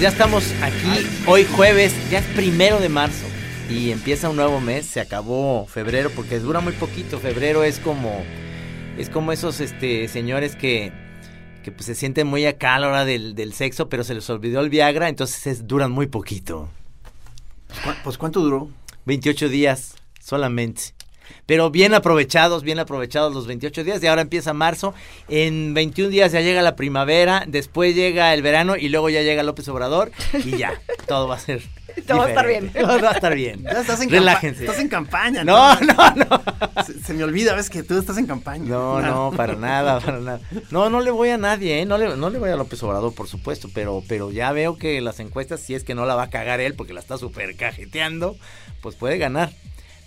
Pues ya estamos aquí hoy jueves, ya es primero de marzo y empieza un nuevo mes, se acabó febrero porque dura muy poquito, febrero es como es como esos este señores que que pues se sienten muy acá a la hora del, del sexo, pero se les olvidó el Viagra, entonces duran muy poquito. Pues, pues ¿cuánto duró? 28 días solamente. Pero bien aprovechados, bien aprovechados los 28 días. Y ahora empieza marzo. En 21 días ya llega la primavera. Después llega el verano. Y luego ya llega López Obrador. Y ya, todo va a ser. Todo va a estar bien. Todo va a estar bien. Ya estás en Relájense. Estás en campaña. No, entonces. no, no. Se, se me olvida, ves que tú estás en campaña. No, no, para nada, para nada. No, no le voy a nadie, ¿eh? No le, no le voy a López Obrador, por supuesto, pero, pero ya veo que las encuestas, si es que no la va a cagar él, porque la está súper cajeteando, pues puede ganar.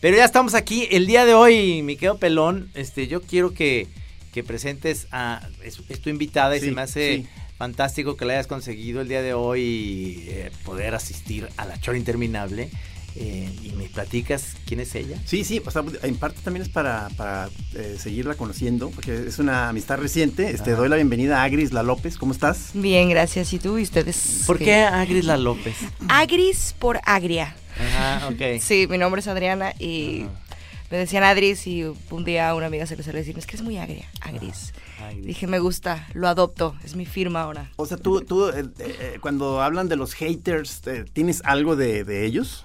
Pero ya estamos aquí. El día de hoy, mi querido Pelón, este, yo quiero que, que presentes a... Es, es tu invitada y Sí, se me hace sí. fantástico que la hayas conseguido el día de hoy eh, poder asistir a la chora interminable. Eh, y me platicas quién es ella. Sí, sí, o sea, en parte también es para, para eh, seguirla conociendo, porque es una amistad reciente. Este, doy la bienvenida a Agris La López, ¿cómo estás? Bien, gracias. ¿Y tú y ustedes? ¿Por qué Agris La López? Agris por agria. Ajá, ok. Sí, mi nombre es Adriana y Ajá. me decían Adris y un día a una amiga se le salió decir, es que es muy agria, Agris. Dije, me gusta, lo adopto, es mi firma ahora. O sea, tú, tú eh, eh, cuando hablan de los haters, eh, ¿tienes algo de, de ellos?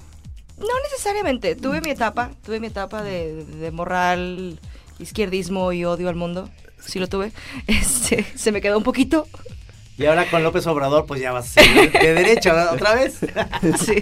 No necesariamente, tuve mi etapa, tuve mi etapa de, de moral, izquierdismo y odio al mundo. Sí lo tuve. Este, se me quedó un poquito. Y ahora con López Obrador, pues ya vas a ser de derecha otra vez. Sí.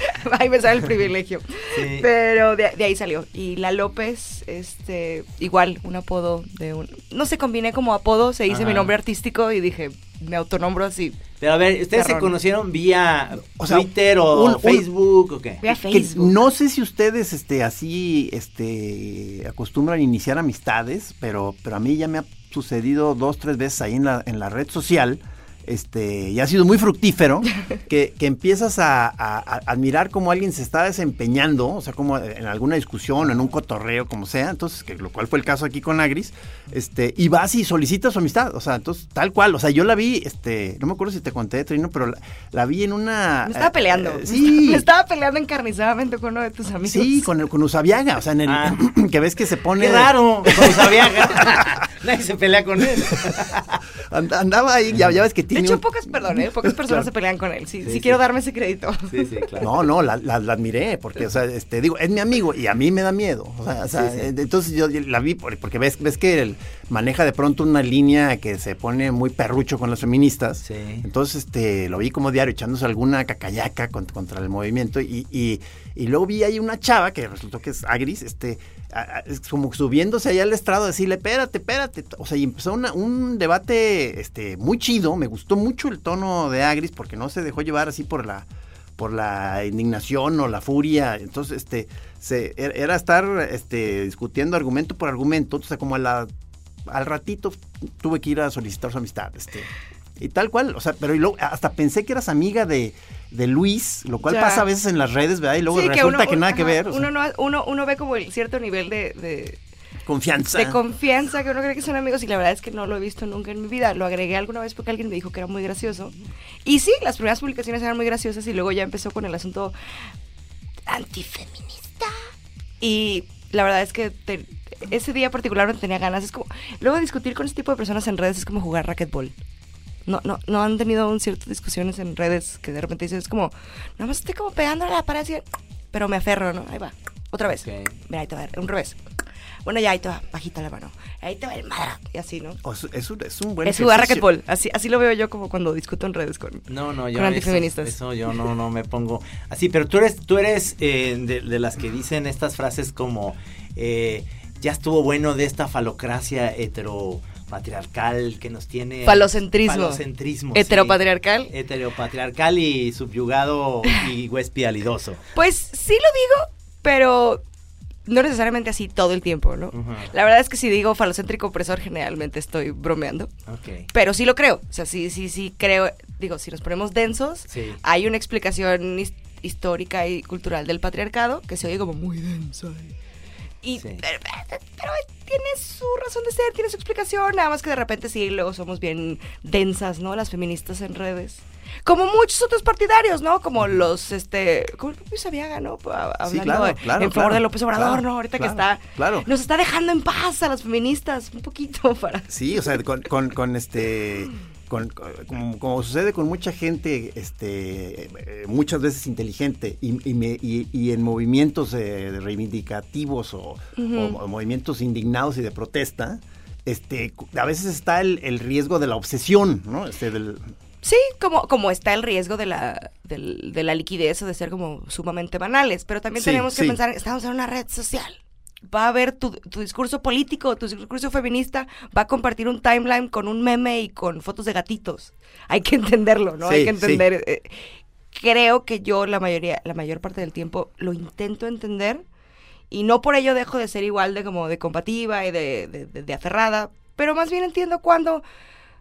Ahí me sale el privilegio. Sí. Pero de, de ahí salió. Y la López, este, igual, un apodo de un. No se combiné como apodo, se hice Ajá. mi nombre artístico y dije, me autonombro así. Pero a ver, ¿ustedes se conocieron vía O sea, Twitter o un- un- Facebook o qué? Ve a Que Facebook. no sé si ustedes este, así este, acostumbran a iniciar amistades, pero, pero a mí ya me ha sucedido dos, tres veces ahí en la, en la red social. Este, y ha sido muy fructífero que, que empiezas a, a- a admirar cómo alguien se está desempeñando, o sea, como en alguna discusión, en un cotorreo, como sea, entonces, que, lo cual fue el caso aquí con Agris, este, y vas y solicitas su amistad, o sea, entonces, tal cual, o sea, yo la vi, este, no me acuerdo si te conté, Trino, pero la, la vi en una... Me estaba peleando. eh, sí. Me estaba peleando encarnizadamente con uno de tus amigos. Sí, con, el- con Usabiaga, o sea, en el Ah. que ves que se pone. Qué raro, con Sabiaga. Nadie se pelea con él. And- andaba ahí, ya, ya ves que De tiene. hecho, un- pocas, perdón, ¿eh? pocas personas Claro. se pelean con él. Sí, Sí, sí, sí. quiero darme ese crédito. Sí, sí, claro. No, no, la, la- la admiré, porque, o sea, este, digo, es mi amigo y a mí me da miedo. O sea, o sea, Sí, sí. entonces yo la vi por- porque ves, ves que él maneja de pronto una línea que se pone muy perrucho con las feministas. Sí. Entonces, este, lo vi como diario echándose alguna cacayaca contra, contra el movimiento y, y- y luego vi ahí una chava que resultó que es Agris, este, a- a- como subiéndose allá al estrado a decirle, espérate, espérate. O sea, y empezó un debate, este, muy chido. Me gustó mucho el tono de Agris porque no se dejó llevar así por la, por la indignación o la furia. Entonces, este, se, era era estar, este, discutiendo argumento por argumento. O sea, como a la, al ratito tuve que ir a solicitar su amistad, este. Y tal cual, o sea, pero y luego hasta pensé que eras amiga de, de Luis, lo cual Ya. pasa a veces en las redes, ¿verdad? Y luego Sí, resulta que, uno- nada que ver. Uno, no, uno, uno ve como el cierto nivel de, de, confianza. de confianza que uno cree que son amigos y la verdad es que no lo he visto nunca en mi vida. Lo agregué alguna vez porque alguien me dijo que era muy gracioso. Y sí, las primeras publicaciones eran muy graciosas y luego ya empezó con el asunto antifeminista. Y la verdad es que te- ese día particularmente tenía ganas. Es como, luego discutir con ese tipo de personas en redes es como jugar racquetball. No, no, no han tenido un ciertas discusiones en redes que de repente dices, es como, nada más estoy como pegándole a la pared así, pero me aferro, ¿no? Ahí va, otra vez. Mira, ahí te va, un revés. Bueno, ya ahí te va, bajita la mano. Ahí te va el madre. Y así, ¿no? O es, es un, es un buen Es jugar racquetball. Así, así lo veo yo como cuando discuto en redes con... No, no, yo Con antifeministas. eso yo no, no me pongo así, pero tú eres, tú eres eh, de, de las que dicen estas frases como eh, ya estuvo bueno de esta falocracia heteropatriarcal que nos tiene Falocentrismo. falocentrismo sí. Heteropatriarcal. heteropatriarcal y subyugado y huespialidoso. Pues sí lo digo, pero no necesariamente así todo el tiempo, ¿no? La verdad es que si digo falocéntrico opresor, generalmente estoy bromeando. Pero sí lo creo. O sea, sí, sí, sí creo. Digo, si nos ponemos densos, Sí. hay una explicación his- histórica y cultural del patriarcado que se oye como muy densa. Y, Sí. pero, pero tiene su razón de ser, tiene su explicación, nada más que de repente sí, luego somos bien densas, ¿no? Las feministas en redes. Como muchos otros partidarios, ¿no? Como los, este, como el propio Sabiaga, ¿no? Hablando claro, claro, en favor claro, de López Obrador, ¿no? Ahorita que está, claro. nos está dejando en paz a las feministas, un poquito para... Sí, o sea, con, con, con este. Con, con- como, como sucede con mucha gente, este, eh, muchas veces inteligente y, y me- y- y en movimientos eh, reivindicativos o, o- o movimientos indignados y de protesta, este, a veces está el, el riesgo de la obsesión, ¿no? Este, del, Sí, como, como está el riesgo de la, de la liquidez o de ser como sumamente banales, pero también Sí, tenemos que sí. pensar, estamos en una red social. Va a haber tu, tu discurso político, tu discurso feminista, va a compartir un timeline con un meme y con fotos de gatitos. Hay que entenderlo, ¿no? Hay que sí. entender. eh, creo que yo la mayoría, la mayor parte del tiempo lo intento entender y no por ello dejo de ser igual de como de combativa y de, de, de- de aferrada, pero más bien entiendo cuándo,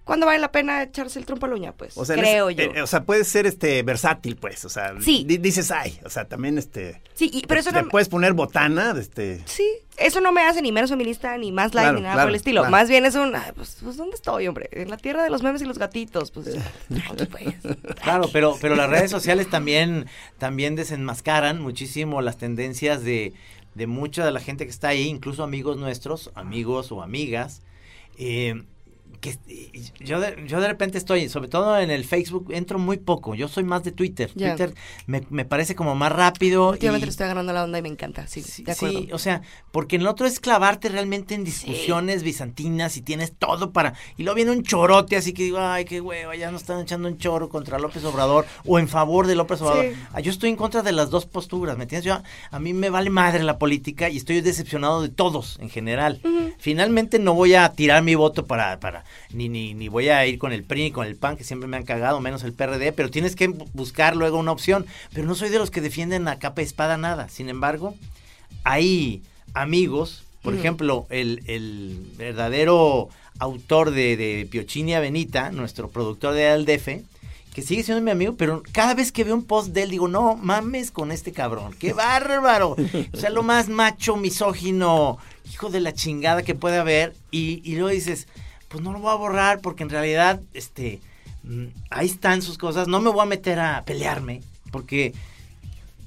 cuándo vale la pena echarse el trompo a la uña, pues. o sea, en creo ese- yo. eh, o sea, puede ser este versátil, pues, o sea, Sí. di- dices, ay, o sea, también este. Sí, y- pero eso te no, puedes poner botana, este. sí, eso no me hace ni menos feminista, ni más light, Claro, ni nada claro, por el estilo. claro. Más bien es un, ay, pues, pues, ¿dónde estoy, hombre? En la tierra de los memes y los gatitos, pues. aquí, pues. Claro, pero, pero las redes sociales también, también desenmascaran muchísimo las tendencias de, de mucha de la gente que está ahí, incluso amigos nuestros, amigos o amigas, eh, que yo de, yo de repente estoy, sobre todo en el Facebook, entro muy poco. Yo soy más de Twitter. Twitter me, me parece como más rápido. Últimamente y- le estoy agarrando la onda y me encanta, sí, Sí, de acuerdo. sí, o sea, porque en el otro es clavarte realmente en discusiones bizantinas y tienes todo para... Y luego viene un chorote así que digo, ay, qué hueva, ya nos están echando un choro contra López Obrador o en favor de López Obrador. Sí. Ah, Yo estoy en contra de las dos posturas, ¿me entiendes? Yo, a mí me vale madre la política y estoy decepcionado de todos en general. Finalmente no voy a tirar mi voto para... para ni, ni, ni voy a ir con el PRI ni con el PAN, que siempre me han cagado, menos el PRD, pero tienes que bu- buscar luego una opción. Pero no soy de los que defienden a capa y espada nada. Sin embargo, hay amigos, por ejemplo, el, el verdadero autor de, de Piochinia Benita, nuestro productor de Aldefe, que sigue siendo mi amigo, pero cada vez que veo un post de él digo, no mames con este cabrón, qué bárbaro. O sea, lo más macho, misógino, hijo de la chingada que puede haber. Y, y luego dices, pues no lo voy a borrar porque en realidad, este, mm, ahí están sus cosas, no me voy a meter a pelearme, porque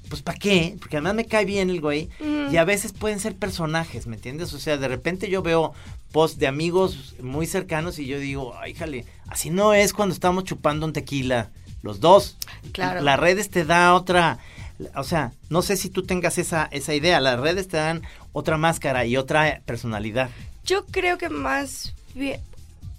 pues ¿para qué? Porque además me cae bien el güey. Y a veces pueden ser personajes, ¿me entiendes? O sea, de repente yo veo posts de amigos muy cercanos y yo digo, ay, jale, así no es cuando estamos chupando un tequila, los dos. Claro. Las redes te da otra, o sea, no sé si tú tengas esa, esa idea, las redes te dan otra máscara y otra personalidad. Yo creo que más bien.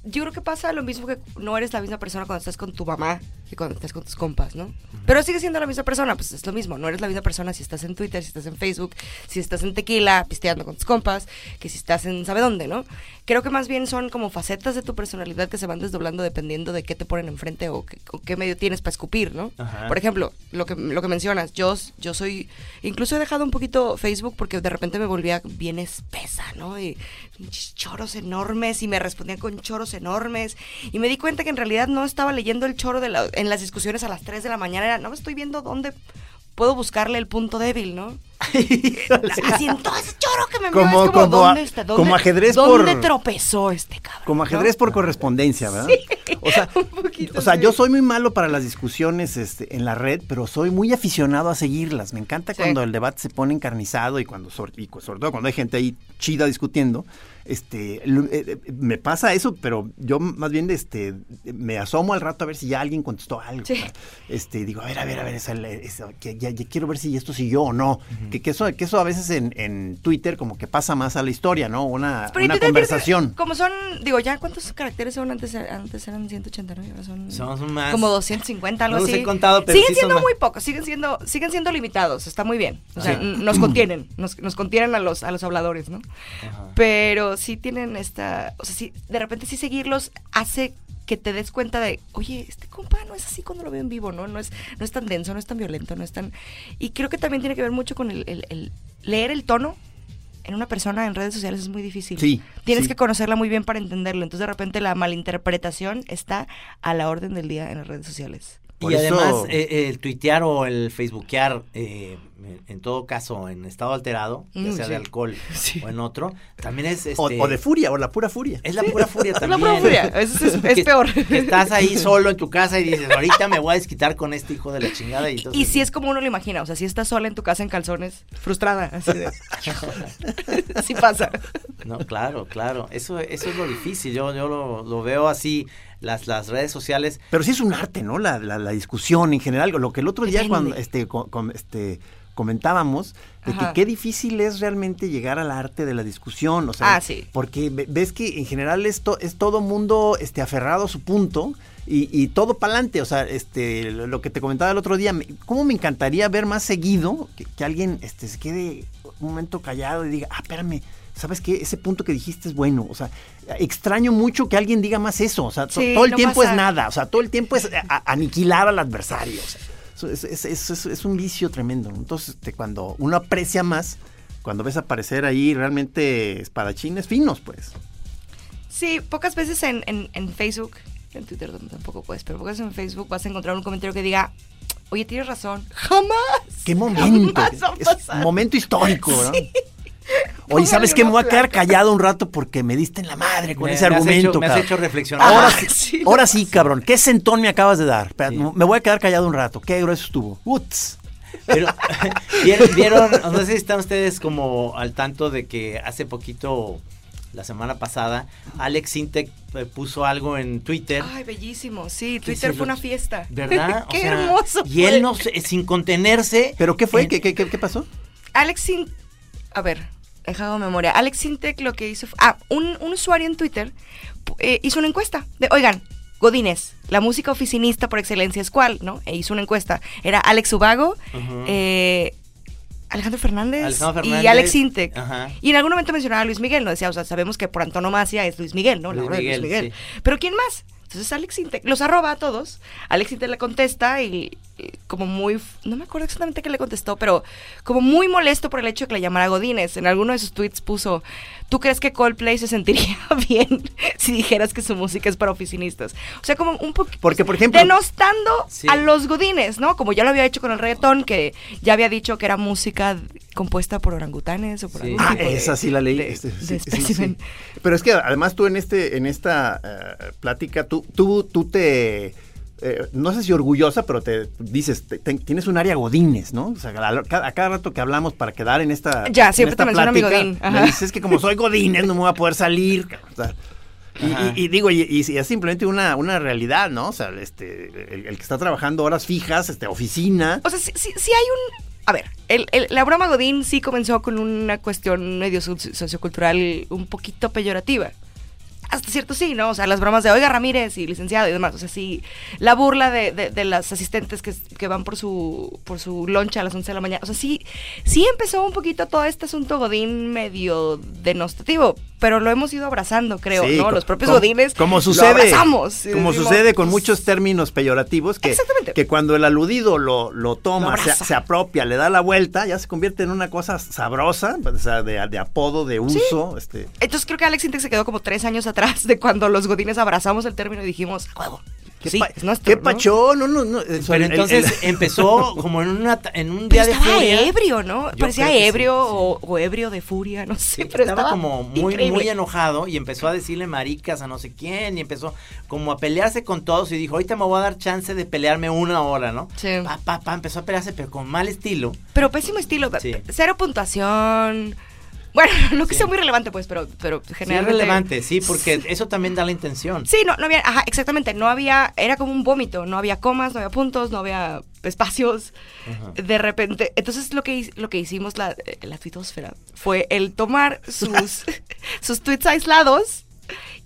Yo creo que pasa lo mismo que no eres la misma persona cuando estás con tu mamá que cuando estás con tus compas, ¿no? Pero sigue siendo la misma persona, pues es lo mismo. No eres la misma persona si estás en Twitter, si estás en Facebook, si estás en tequila, pisteando con tus compas, que si estás en sabe dónde, ¿no? Creo que más bien son como facetas de tu personalidad que se van desdoblando dependiendo de qué te ponen enfrente o qué, o qué medio tienes para escupir, ¿no? Por ejemplo, lo que, lo que mencionas, yo, yo soy, incluso he dejado un poquito Facebook porque de repente me volvía bien espesa, ¿no? Y choros enormes y me respondían con choros enormes y me di cuenta que en realidad no estaba leyendo el choro de la- en las discusiones a las 3 de la mañana, era, no me estoy viendo dónde puedo buscarle el punto débil, ¿no? Así en todo ese choro que me Como- como, como ¿dónde está? ¿Dónde, como ajedrez ¿Dónde por- tropezó este cabrón? Como ajedrez por correspondencia, ¿verdad? o sea, un poquito, o sea sí. yo soy muy malo para las discusiones este, en la red, pero soy muy aficionado a seguirlas. Me encanta Sí. cuando el debate se pone encarnizado y cuando sobre, y sobre todo cuando hay gente ahí chida discutiendo. Este, eh, me pasa eso, pero yo más bien este, me asomo al rato a ver si ya alguien contestó algo. Sí. Este, digo, a ver, a ver, a ver, esa- esa- que ya, ya quiero ver si esto siguió o no. que, que eso, que eso a veces en, en Twitter como que pasa más a la historia, ¿no? Una, Pero una Twitter conversación. Como son, digo, ya cuántos caracteres son antes, antes eran 189, ahora son, Son más. como 250, algo No los así. he contado, pero siguen sí siendo más. muy pocos, siguen siendo, siguen siendo limitados, está muy bien. O sea, Sí. nos contienen, nos, nos contienen a los, a los habladores, ¿no? Pero sí tienen esta, o sea, sí, de repente sí seguirlos hace que te des cuenta de, oye, este compa no es así cuando lo veo en vivo, ¿no? No es, no es tan denso, no es tan violento, no es tan... Y creo que también tiene que ver mucho con el, el- el leer el tono en una persona en redes sociales es muy difícil. Sí, Tienes sí. que conocerla muy bien para entenderlo. Entonces, de repente, la malinterpretación está a la orden del día en las redes sociales. Por y eso- además, eh, el tuitear o el facebookear eh, en- todo caso en estado alterado, ya Mm, sea sí. de alcohol Sí. o en otro, también es O, este, o de furia, o la pura furia. es la pura furia Es la también. pura furia, es- es- es Que- peor. que estás ahí solo en tu casa y dices, ahorita me voy a desquitar con este hijo de la chingada. Y, entonces, Y si es como uno lo imagina, o sea, si estás sola en tu casa en calzones, frustrada, así de... sí pasa. No, claro, claro. Eso, eso es lo difícil. Yo, yo lo, lo veo así, las, las redes sociales. Pero sí es un arte, ¿no? La, la, la discusión en general. Lo que el otro día cuando este, co- com- este, comentábamos, de que qué difícil es realmente llegar al arte de la discusión. O sea, Ah, sí. Porque ve- ves que en general esto es todo mundo este, aferrado a su punto. Y, y todo para adelante, o sea, este, lo que te comentaba el otro día, me- ¿cómo me encantaría ver más seguido que, que alguien este, se quede un momento callado y diga, ah, espérame, ¿sabes qué? Ese punto que dijiste es bueno, o sea, extraño mucho que alguien diga más eso, o sea, to- Sí, todo el no tiempo pasa. es nada, o sea, todo el tiempo es a- aniquilar al adversario, o sea, es, es- es- un vicio tremendo, entonces este, cuando uno aprecia más, cuando ves aparecer ahí realmente espadachines finos, pues. Sí, pocas veces en, en, en Facebook, en Twitter tampoco puedes, pero pocas veces en Facebook vas a encontrar un comentario que diga, oye, tienes razón, jamás. ¡Qué momento! Jamás va a Es pasar. un momento histórico, ¿no? Sí. Oye, ¿sabes qué? Me voy a quedar callado un rato porque me diste en la madre con Me- ese me has argumento, hecho- me has hecho reflexionar. Ahora Ah, sí, sí, ahora sí, cabrón. ¿Qué sentón me acabas de dar? Sí. Me voy a quedar callado un rato. Qué grueso estuvo. Uts. Pero, ¿vieron, vieron, no sé si están ustedes como al tanto de que hace poquito, la semana pasada, Alex Intec eh, puso algo en Twitter. Ay, bellísimo, sí, Twitter fue lo- una fiesta. ¿Verdad? O Qué sea, hermoso. Y él no, se- sin contenerse. ¿Pero qué fue? en- ¿Qué, qué, qué, qué pasó? Alex Sin... A ver, dejado memoria. Alex Sintec lo que hizo fue... Ah, un, un usuario en Twitter eh, hizo una encuesta de, oigan, Godínez, la música oficinista por excelencia es cuál, ¿no? E hizo una encuesta. Era Alex Ubago, eh, Alejandro Fernández, Alejandro y Alex Intec. ajá. Y en algún momento mencionaba a Luis Miguel, ¿no? Decía, o sea, sabemos que por antonomasia es Luis Miguel, ¿no? La Luis obra de Luis Miguel, Miguel. Pero ¿quién más? Entonces Alex Intec los arroba a todos. Alex Intec le contesta y, y como muy, no me acuerdo exactamente qué le contestó, pero como muy molesto por el hecho de que le llamara Godínez. En alguno de sus tweets puso, ¿tú crees que Coldplay se sentiría bien si dijeras que su música es para oficinistas? O sea, como un poco... Porque, por ejemplo- Denostando Sí. a los Godines, ¿no? Como ya lo había hecho con el reggaetón, que ya había dicho que era música compuesta por orangutanes o por Sí. algún Ah, de- esa sí la leí. de- este, de sí. Pero es que además tú en este, en esta eh, plática, tú, tú, tú te eh, no sé si orgullosa, pero te dices, te- te- tienes un área godines, ¿no? O sea, a, cada, a cada rato que hablamos para quedar en esta Ya, siempre esta te menciona mi plática, godín, Me dices que como soy godines no me voy a poder salir. o sea, y, Ajá. y- y digo, y, y es simplemente una, una realidad, ¿no? O sea, este, el, el que está trabajando horas fijas, este, oficina. O sea, sí, sí- sí hay un... A ver, el- la broma Godín sí comenzó con una cuestión medio so- sociocultural un poquito peyorativa. Hasta cierto sí, ¿no? O sea, las bromas de Oiga Ramírez y licenciado y demás. O sea, sí, la burla de, de- de las asistentes que, que van por su, por su loncha a las 11 de la mañana. O sea, sí, sí empezó un poquito todo este asunto Godín medio denostativo, pero lo hemos ido abrazando, creo, Sí, ¿no? Los propios como- Godines como lo sucede, abrazamos. y como decimos, sucede con pues, muchos términos peyorativos que, que cuando el aludido lo, lo Lo toma, se, se apropia, le da la vuelta, ya se convierte en una cosa sabrosa, o sea, de, de apodo, de uso, este, Entonces creo que Alex Intec se quedó como tres años atrás de cuando los godines abrazamos el término y dijimos, "A huevo. ¿Qué, sí, pa- es nuestro, qué ¿no?". pachón? No, no, no. eso, Pero el- entonces el- empezó como en, una, ta- en un Pero día de estaba furia. ebrio, ¿no? Yo Parecía sí, ebrio sí. O, ebrio de furia, no sé. Sí, pero estaba, como muy, increíble. muy enojado y empezó a decirle maricas a no sé quién y empezó como a pelearse con todos y dijo, ahorita me voy a dar chance de pelearme una hora, ¿no? Sí. Pa, pa, pa, empezó a pelearse pero con mal estilo. Pero pésimo estilo. Sí. Cero puntuación. Bueno, no que Sí. sea muy relevante, pues, pero, pero Sí, es generalmente... relevante, sí, porque eso también da la intención. Sí, no, no había, ajá, exactamente, no había, era como un vómito, no había comas, no había puntos, no había espacios, Ajá. de repente, entonces lo que, lo que hicimos la, eh, la tuitosfera fue el tomar sus, sus tweets aislados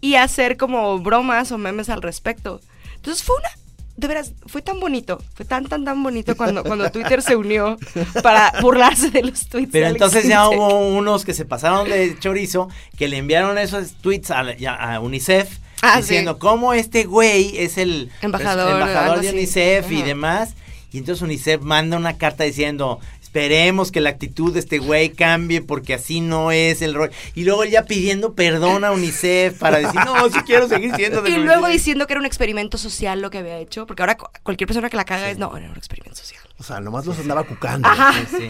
y hacer como bromas o memes al respecto. Entonces fue una, de veras, fue tan bonito, fue tan, tan, tan bonito cuando, cuando Twitter se unió para burlarse de los tweets. Pero entonces ya hubo unos que se pasaron de chorizo que le enviaron esos tweets a, a UNICEF Ah, diciendo sí. cómo este güey es el Embajador, es embajador de. UNICEF y demás. Y entonces UNICEF manda una carta diciendo, esperemos que la actitud de este güey cambie porque así no es el rol. Y luego él ya pidiendo perdón a UNICEF para decir, no, sí quiero seguir siendo de Y luego UNICEF". diciendo que era un experimento social lo que había hecho, porque ahora cu- cualquier persona que la caga es, no, era un experimento social. O sea, nomás los andaba cucando. Sí, sí.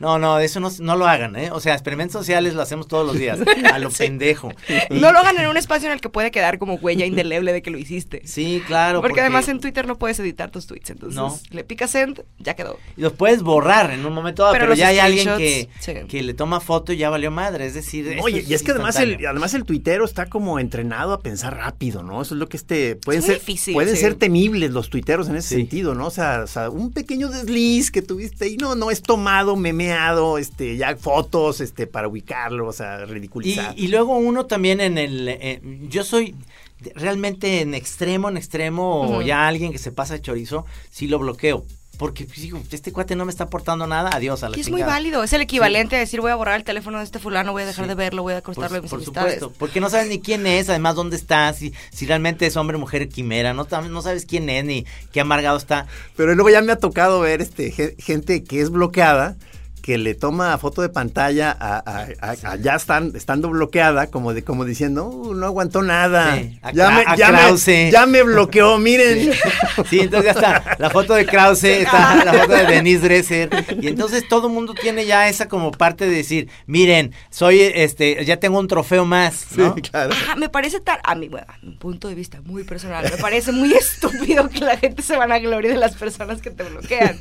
No, no, eso no, no lo hagan, ¿eh? O sea, experimentos sociales lo hacemos todos los días, a lo pendejo. No lo hagan en un espacio en el que puede quedar como huella indeleble de que lo hiciste. Sí, claro. porque, además en Twitter no puedes editar tus tweets, entonces No. le picas send, ya quedó. Y los puedes borrar en un momento dado, Pero ya hay alguien que, sí. que le toma foto y ya valió madre. Es decir, Oye, y es que además el, además el tuitero está como entrenado a pensar rápido, ¿no? Eso es lo que este pueden Es ser difícil, pueden sí. ser temibles los tuiteros en ese Sí. sentido, ¿no? O sea, o sea, un pequeño desliz que tuviste y no no es tomado, este ya fotos este para ubicarlo, o sea, Y, ridiculizar. y luego uno también en el... eh, yo soy realmente en extremo, en extremo, o ya alguien que se pasa de chorizo, sí lo bloqueo. Porque pues, digo, este cuate no me está aportando nada, adiós a la Y es muy válido, es el equivalente a decir voy a borrar el teléfono de este fulano, voy a dejar Sí. de verlo, voy a Por, cortarlo de mis por amistades. supuesto, porque no sabes ni quién es, además dónde está, si, si realmente es hombre, mujer, quimera, no, tam- no sabes quién es ni qué amargado está. Pero luego ya me ha tocado ver este ge- gente que es bloqueada que le toma foto de pantalla a, a- a- a ya están, estando bloqueada, como de como diciendo, "Uh, no aguantó nada. Sí, ya, me, ya, me, Krause. ya me bloqueó, miren. Sí, entonces ya está la foto de Krause, está la foto de Denise Dresser, y entonces todo el mundo tiene ya esa como parte de decir, miren, soy este, ya tengo un trofeo más, ¿no? Sí, claro. Ajá, me parece tan, a mi, bueno, a mi punto de vista muy personal, me parece muy estúpido que la gente se van a gloria de las personas que te bloquean.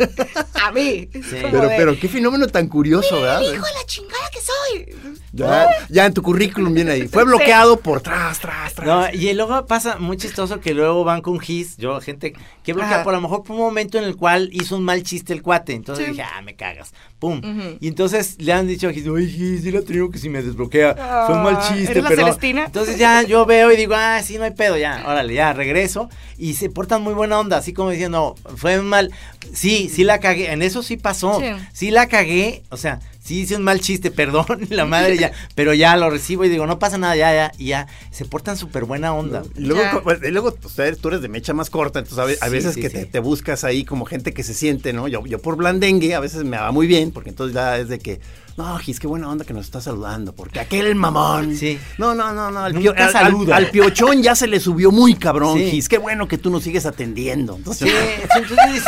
A mí. Pero, de, pero qué fenómeno tan curioso, ¿verdad? Hijo de la chingada que soy. Ya, ya en tu currículum viene ahí. Fue bloqueado por tras, tras, tras. No, y luego pasa muy chistoso que luego van con Gis, yo, gente que bloquea Ajá. por a lo mejor por un momento en el cual hizo un mal chiste el cuate, entonces Sí. dije, ah, me cagas, pum. Y entonces le han dicho a Gis, oye Gis, dile a que si me desbloquea, fue un mal Ah, chiste, ¿eres la pero... Celestina? Entonces ya yo veo y digo, ah, sí, no hay pedo, ya, órale, ya, regreso. Y se portan muy buena onda, así como diciendo, fue mal, sí, sí la cagué, en eso sí pasó, Sí. sí, la cagué, o sea, sí hice un mal chiste, perdón, la madre ya, pero ya lo recibo y digo, no pasa nada, ya, ya, y ya, se portan súper buena onda. Y luego, pues, y luego pues, tú eres de mecha más corta, entonces a, veces sí, que sí. Te, te buscas ahí como gente que se siente, ¿no? Yo, yo por blandengue a veces me va muy bien, porque entonces ya es de que, no, Gis, qué buena onda que nos está saludando, porque aquel mamón. Sí. No, no, no, no, al, pio- al- saluda. al- al piochón ya se le subió muy cabrón, Sí. Gis, qué bueno que tú nos sigues atendiendo. Entonces, Sí, entonces,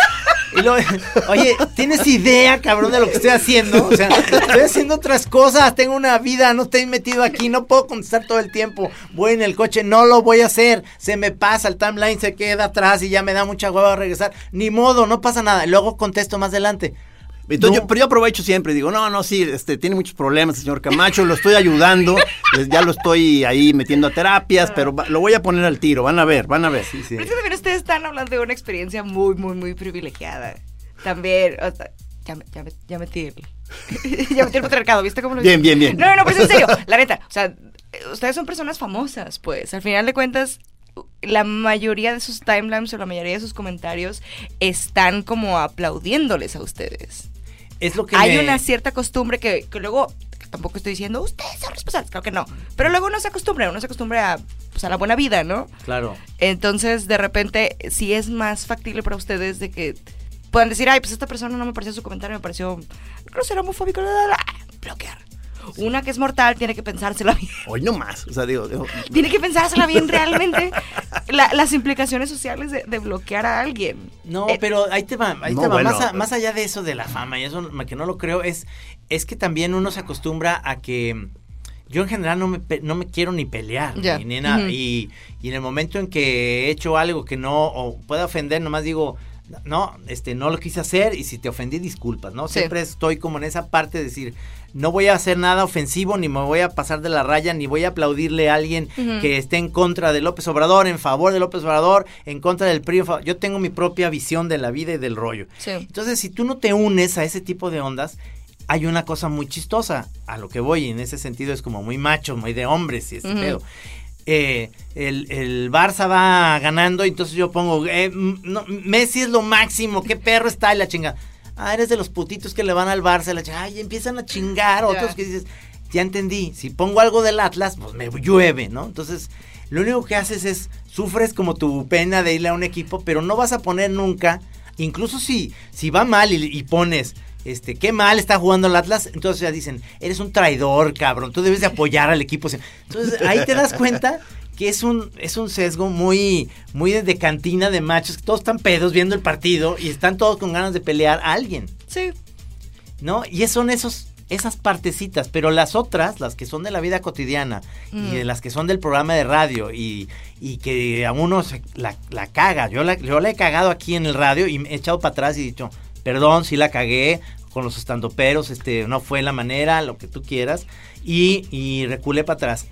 oye, ¿tienes idea, cabrón, de lo que estoy haciendo? O sea, estoy haciendo otras cosas, tengo una vida, no estoy metido aquí, no puedo contestar todo el tiempo. Voy en el coche, no lo voy a hacer, se me pasa, el timeline se queda atrás y ya me da mucha hueva regresar. Ni modo, no pasa nada. Luego contesto más adelante. Entonces, No. yo, pero yo aprovecho siempre, digo, no, no, sí, este, tiene muchos problemas el señor Camacho, lo estoy ayudando, les- ya lo estoy ahí metiendo a terapias, pero va- lo voy a poner al tiro, van a ver, van a ver. Sí, sí. Pero es que también ustedes están hablando de una experiencia muy, muy, muy privilegiada. También, o sea, ya, me- ya, me- ya metí el... ya metí el patriarcado, ¿viste cómo lo Bien, bien, bien. No, no, no, pues en serio, la neta, o sea, ustedes son personas famosas, pues, al final de cuentas, la mayoría de sus timelines o la mayoría de sus comentarios están como aplaudiéndoles a ustedes. Es lo que Hay me- una cierta costumbre que, que luego, tampoco estoy diciendo, ustedes son responsables, creo que no, pero luego uno se acostumbra, uno se acostumbra a, pues, a la buena vida, ¿no? Claro. Entonces, de repente, sí es más factible para ustedes de que puedan decir, ay, pues esta persona no me pareció su comentario, me pareció grosero, homofóbico, bla, bla, bla", bloquear. Una que es mortal tiene que pensársela bien. Hoy no más, o sea, digo, digo, Tiene que pensársela bien realmente la- las implicaciones sociales de, de bloquear a alguien. No, Eh, pero ahí te va, ahí No, te va. bueno, más, a- pero- más allá de eso de la fama y eso que no lo creo, es, es que también uno se acostumbra a que yo en general no me, no me quiero ni pelear. Ya. ni- ni nada, y, y en el momento en que he hecho algo que no o pueda ofender, nomás digo, no, este, no lo quise hacer y si te ofendí, disculpas, ¿no? Sí. Siempre estoy como en esa parte de decir, no voy a hacer nada ofensivo, ni me voy a pasar de la raya, ni voy a aplaudirle a alguien que esté en contra de López Obrador, en favor de López Obrador, en contra del PRI. Yo tengo mi propia visión de la vida y del rollo. Sí. Entonces, si tú no te unes a ese tipo de ondas, hay una cosa muy chistosa a lo que voy, y en ese sentido es como muy macho, muy de hombres y ese pedo. Eh, el, el Barça va ganando, y entonces yo pongo, eh, no, Messi es lo máximo, qué perro está y la chinga. Ah, eres de los putitos que le van al Barça, y la chinga, ay, empiezan a chingar, otros que dices, ya entendí, si pongo algo del Atlas, pues me llueve, ¿no? Entonces, lo único que haces es, sufres como tu pena de irle a un equipo, pero no vas a poner nunca, incluso si, si va mal y, y pones este, qué mal está jugando el Atlas, entonces ya dicen, eres un traidor, cabrón, tú debes de apoyar al equipo. Entonces ahí te das cuenta que es un, es un sesgo muy, muy de, cantina de machos, que todos están pedos viendo el partido y están todos con ganas de pelear a alguien, Sí. ¿no? Y son esos, esas partecitas, pero las otras, las que son de la vida cotidiana y de las que son del programa de radio y, y que a uno se la, la caga, yo la, yo la he cagado aquí en el radio y me he echado para atrás y he dicho, perdón, sí la cagué con los estandoperos, este, no fue la manera, lo que tú quieras, y, y reculé para atrás.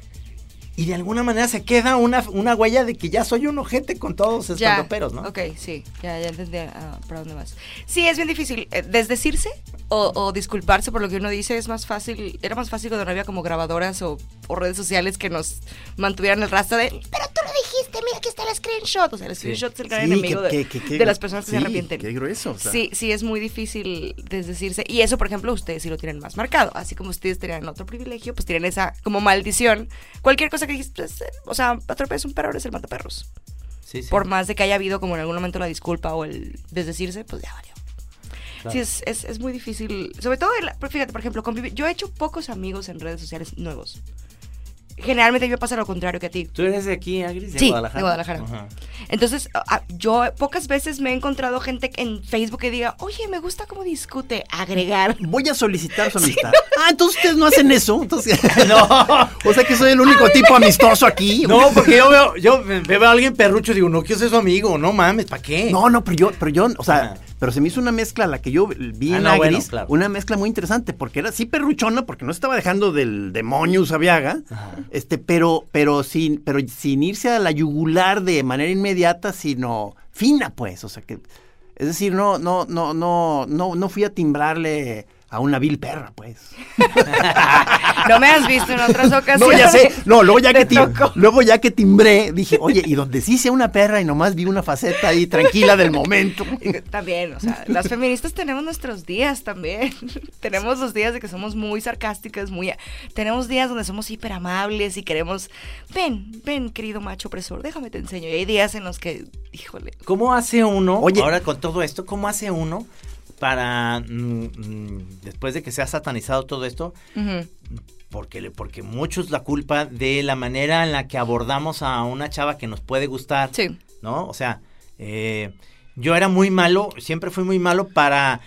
Y de alguna manera se queda una, una huella de que ya soy un ojete con todos estandoperos, ¿no? Ok, sí, ya, ya entendí ah, para dónde vas. Sí, es bien difícil. eh, Desdecirse o, o disculparse por lo que uno dice es más fácil. Era más fácil cuando no había como grabadoras o, o redes sociales que nos mantuvieran el rastro de. Pero tú lo dijiste, mira, aquí está el screenshot. O sea, el screenshot es el gran Sí, enemigo que- de, que- que- que- de las personas que se sí, arrepienten. qué grueso, o sea. Sí, sí, es muy difícil desdecirse. Y eso, por ejemplo, ustedes sí lo tienen más marcado. Así como ustedes tenían otro privilegio, pues tienen esa como maldición. Cualquier cosa que pues, eh, o sea, atropellas un perro, eres el mataperros Sí, sí. por más de que haya habido como en algún momento la disculpa o el desdecirse, pues ya valió. Claro. Sí, es, es, es muy difícil. Sobre todo, pero fíjate, por ejemplo, convivir- yo he hecho pocos amigos en redes sociales nuevos. Generalmente yo pasa lo contrario que a ti. ¿Tú eres de aquí, Agris? De Sí, Guadalajara. de Guadalajara. Ajá. Entonces, a- yo pocas veces me he encontrado gente en Facebook que diga, oye, me gusta cómo discute, agregar. Voy a solicitar su amistad. Ah, entonces ustedes no hacen eso. Entonces, No. o sea que soy el único tipo amistoso aquí. No, porque yo veo, yo veo a alguien perrucho y digo, no quiero ser su amigo, no mames, ¿para qué? No, no, pero yo, pero yo, o sea. Pero se me hizo una mezcla, la que yo vi Ah, en no, Agris, bueno, claro. una mezcla muy interesante, porque era así perruchona, porque no estaba dejando del demonio Usabiaga, este, pero, pero sin, pero sin irse a la yugular de manera inmediata, sino fina, pues, o sea que, es decir, no, no, no, no, no, no fui a timbrarle a una vil perra, pues. No me has visto en otras ocasiones. No, ya sé. No, luego ya, que tim- luego ya que timbré, dije, oye, y donde sí sea una perra y nomás vi una faceta ahí tranquila del momento. También, o sea, las feministas tenemos nuestros días también. tenemos los días de que somos muy sarcásticas, muy... Tenemos días donde somos hiper amables y queremos... Ven, ven, querido macho opresor, déjame te enseño. Y hay días en los que, híjole... ¿Cómo hace uno, Oye. ahora con todo esto, cómo hace uno para, mm, mm, después de que se ha satanizado todo esto, porque, porque mucho es la culpa de la manera en la que abordamos a una chava que nos puede gustar, Sí. ¿no? O sea, eh, yo era muy malo, siempre fui muy malo para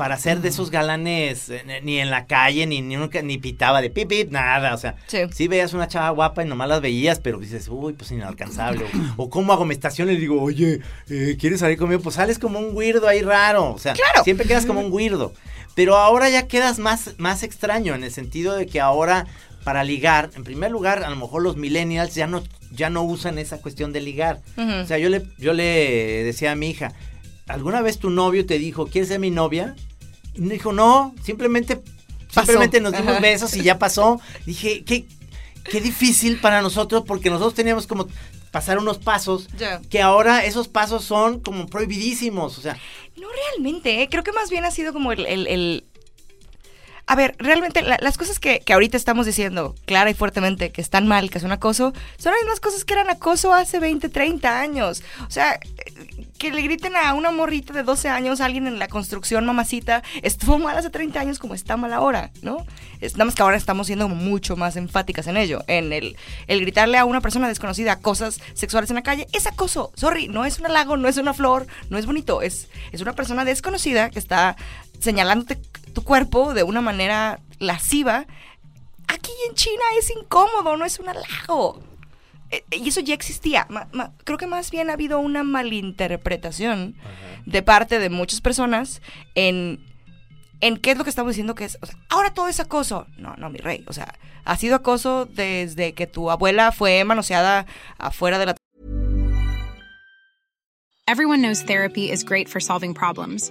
para ser de esos galanes eh, ni en la calle ni, ni nunca ni pitaba de pip pip nada, o sea, Sí. sí veías una chava guapa y nomás las veías, pero dices, uy, pues inalcanzable. O, o cómo hago mi estación y le digo, oye, eh, ¿quieres salir conmigo? Pues sales como un weirdo ahí raro. O sea, Claro. siempre quedas como un weirdo. Pero ahora ya quedas más, más extraño en el sentido de que ahora para ligar, en primer lugar, a lo mejor los millennials ya no, ya no usan esa cuestión de ligar. O sea, yo le, yo le decía a mi hija, ¿alguna vez tu novio te dijo, ¿quieres ser mi novia? Dijo, no, simplemente, Pasó. simplemente nos dimos Ajá. besos y ya pasó. Dije, qué, qué difícil para nosotros porque nosotros teníamos como pasar unos pasos que ahora esos pasos son como prohibidísimos. O sea, No realmente, ¿eh? creo que más bien ha sido como el... el- el- A ver, realmente la- las cosas que, que ahorita estamos diciendo clara y fuertemente que están mal, que son acoso, son las mismas cosas que eran acoso hace 20, 30 años. O sea, que le griten a una morrita de 12 años, a alguien en la construcción, mamacita, estuvo mal hace 30 años como está mal ahora, ¿no? Es, nada más que ahora estamos siendo mucho más enfáticas en ello, en el, el gritarle a una persona desconocida cosas sexuales en la calle, es acoso, sorry, no es un halago, no es una flor, no es bonito, es, es una persona desconocida que está señalándote tu cuerpo de una manera lasciva. Aquí en China es incómodo, no es un halago. Eh, Y eso ya existía. Ma- ma- creo que más bien ha habido una malinterpretación de parte de muchas personas en, en qué es lo que estamos diciendo que es. o sea, ahora todo es acoso. No, no, mi rey. O sea, ha sido acoso desde que tu abuela fue manoseada afuera de la Everyone knows therapy is great for solving problems,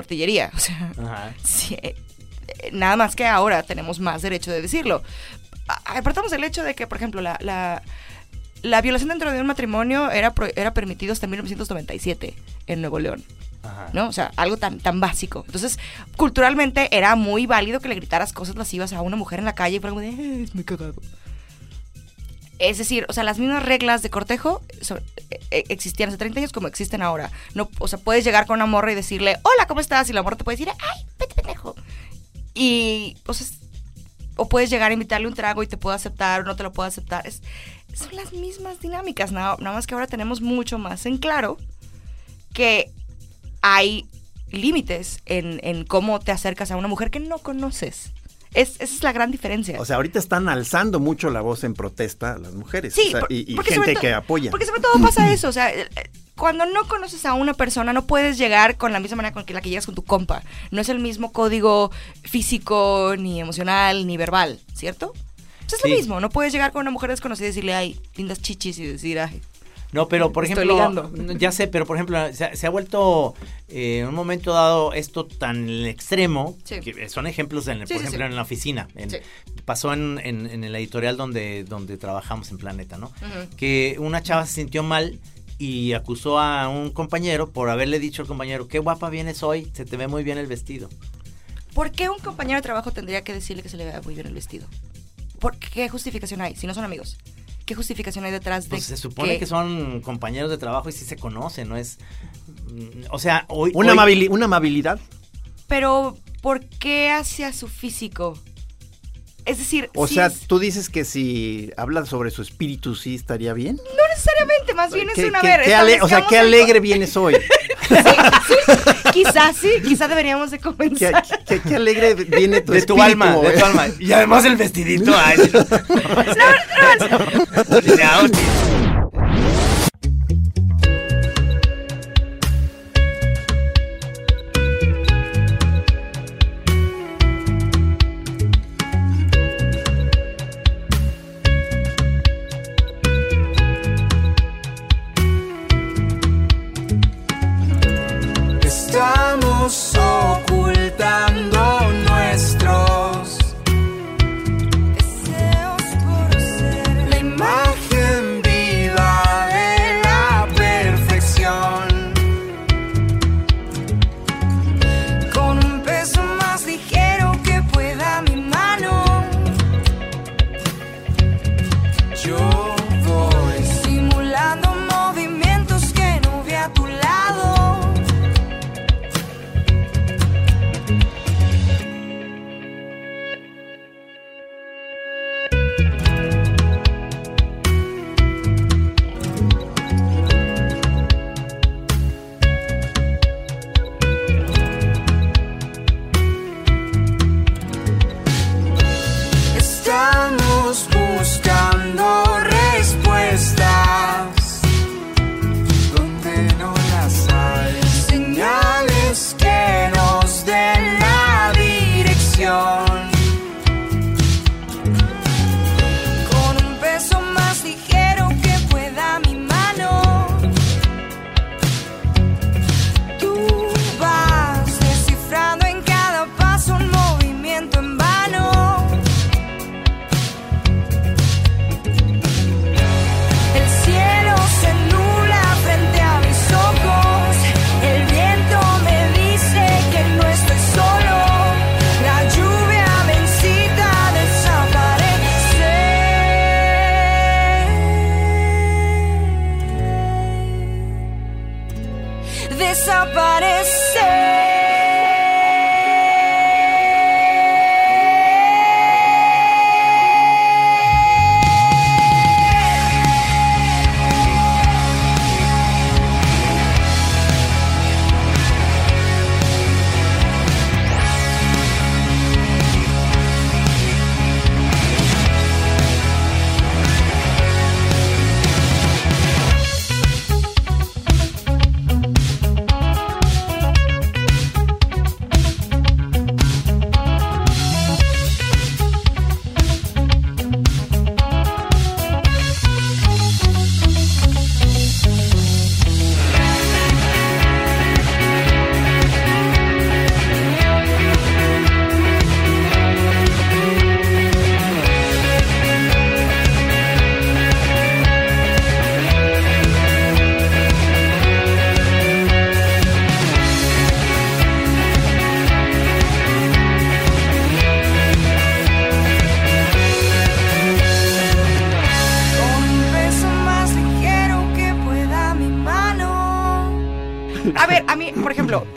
tortillería. O sea, ajá. sí, eh, Eh, Nada más que ahora tenemos más derecho de decirlo. Apartamos del hecho de que, por ejemplo, la, la, la violación dentro de un matrimonio era, pro- era permitido hasta 1997 en Nuevo León. Ajá. ¿no? O sea, algo tan, tan básico. Entonces, culturalmente era muy válido que le gritaras cosas lascivas a una mujer en la calle y fuera como de, "Eh, es muy cagado. Es decir, o sea, las mismas reglas de cortejo eh, eh, existían hace 30 años como existen ahora. No, o sea, puedes llegar con una morra y decirle, hola, ¿cómo estás? Y la morra te puede decir, ay, vete pendejo. Y, o sea, o puedes llegar a invitarle un trago y te puede aceptar o no te lo puede aceptar. Es, son las mismas dinámicas, nada, nada más que ahora tenemos mucho más en claro que hay límites en, en cómo te acercas a una mujer que no conoces. Es, esa es la gran diferencia. O sea, ahorita están alzando mucho la voz en protesta las mujeres. Sí, o sea, por- y, gente que apoya. Porque sobre todo pasa eso, o sea, eh, eh, cuando no conoces a una persona no puedes llegar con la misma manera con que la que llegas con tu compa. No es el mismo código físico, ni emocional, ni verbal, ¿cierto? Pues es Sí. lo mismo, no puedes llegar con una mujer desconocida y decirle, ay, lindas chichis y decir, ay, No, pero por Estoy ejemplo, ligando. ya sé, pero por ejemplo, se, ha- se ha vuelto eh, en un momento dado esto tan extremo, Sí. que son ejemplos, en, Sí, por sí, ejemplo, en la oficina. en-. Pasó en, en, en el editorial donde, donde trabajamos en Planeta, ¿no? Que una chava se sintió mal y acusó a un compañero por haberle dicho al compañero, qué guapa vienes hoy, se te ve muy bien el vestido. ¿Por qué un compañero de trabajo tendría que decirle que se le vea muy bien el vestido? ¿Por qué justificación hay si no son amigos? ¿Qué justificación hay detrás de Pues se supone que son compañeros de trabajo y sí se conocen, ¿no? Es... O sea, hoy... Una, hoy- amabili- una amabilidad. Pero, ¿por qué hacia su físico? Es decir, O sea, es- tú dices que si hablas sobre su espíritu, sí estaría bien. no necesariamente, más bien es ¿Qué- una ver. qué ale- o sea, qué alegre vienes hoy. Quizás sí, quizás deberíamos de qué, comenzar. qué- qué alegre viene tu de tu espíritu, alma, de güey. tu alma. Y además el vestidito. ay, sí, no. Ya,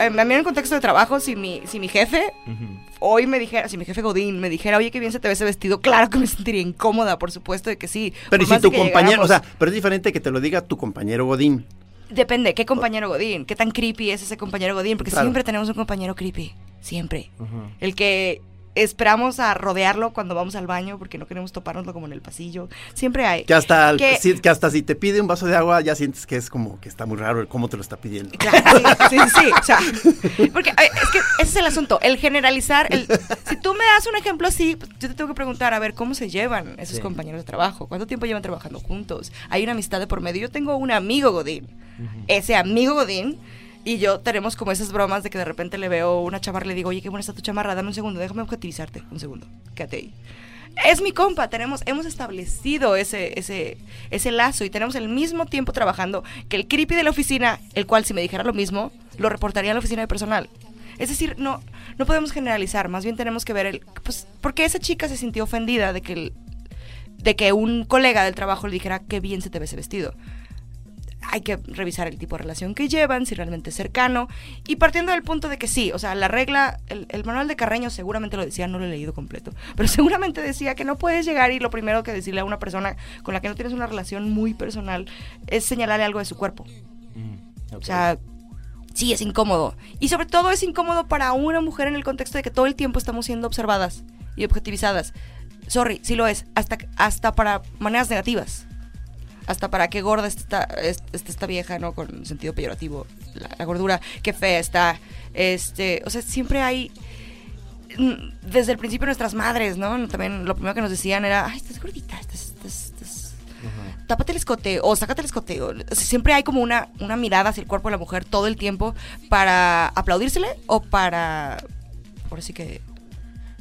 a mí en el contexto de trabajo, si mi, si mi jefe hoy me dijera, si mi jefe Godín me dijera, oye, qué bien se te ve ese vestido, claro que me sentiría incómoda, por supuesto de que sí. Pero y si tu compañero, o sea, pero es diferente que te lo diga tu compañero Godín. Depende, ¿qué compañero Godín? ¿Qué tan creepy es ese compañero Godín? Porque Claro. siempre tenemos un compañero creepy. Siempre. El que esperamos a rodearlo cuando vamos al baño porque no queremos topárnoslo como en el pasillo. Siempre hay. Que hasta, Que- si, que hasta si te pide un vaso de agua, ya sientes que es como que está muy raro el cómo te lo está pidiendo. Claro, sí, sí, sí, o sea, porque ay, es que ese es el asunto, el generalizar, el, si tú me das un ejemplo así, pues, yo te tengo que preguntar, a ver, ¿cómo se llevan esos Sí. compañeros de trabajo? ¿Cuánto tiempo llevan trabajando juntos? ¿Hay una amistad de por medio? Yo tengo un amigo Godín, ese amigo Godín, y yo tenemos como esas bromas de que de repente le veo una chamarra y le digo, oye, qué buena está tu chamarra, dame un segundo, déjame objetivizarte, un segundo, quédate ahí. Es mi compa, tenemos, hemos establecido ese, ese, ese lazo y tenemos el mismo tiempo trabajando que el creepy de la oficina, el cual si me dijera lo mismo, lo reportaría a la oficina de personal. Es decir, no, no podemos generalizar, más bien tenemos que ver el, pues, porque esa chica se sintió ofendida de que de que un colega del trabajo le dijera qué bien se te ve ese vestido. Hay que revisar el tipo de relación que llevan, si realmente es cercano. Y partiendo del punto de que sí, o sea, la regla, el, el manual de Carreño seguramente lo decía, no lo he leído completo, pero seguramente decía que no puedes llegar y lo primero que decirle a una persona con la que no tienes una relación muy personal es señalarle algo de su cuerpo. O sea, sí, es incómodo. Y sobre todo es incómodo para una mujer en el contexto de que todo el tiempo estamos siendo observadas y objetivizadas. Sorry, sí lo es. Hasta, hasta para maneras negativas. Hasta para qué gorda está es- está esta vieja, ¿no? Con sentido peyorativo. La, la gordura, qué fea está. Este, o sea, siempre hay... mm, Desde el principio nuestras madres, ¿no? También lo primero que nos decían era, ay, estás gordita, estás... estás, estás tápate el escote o sácate el escote. O, o sea, siempre hay como una, una mirada hacia el cuerpo de la mujer todo el tiempo para aplaudírsele o para... Ahora sí que...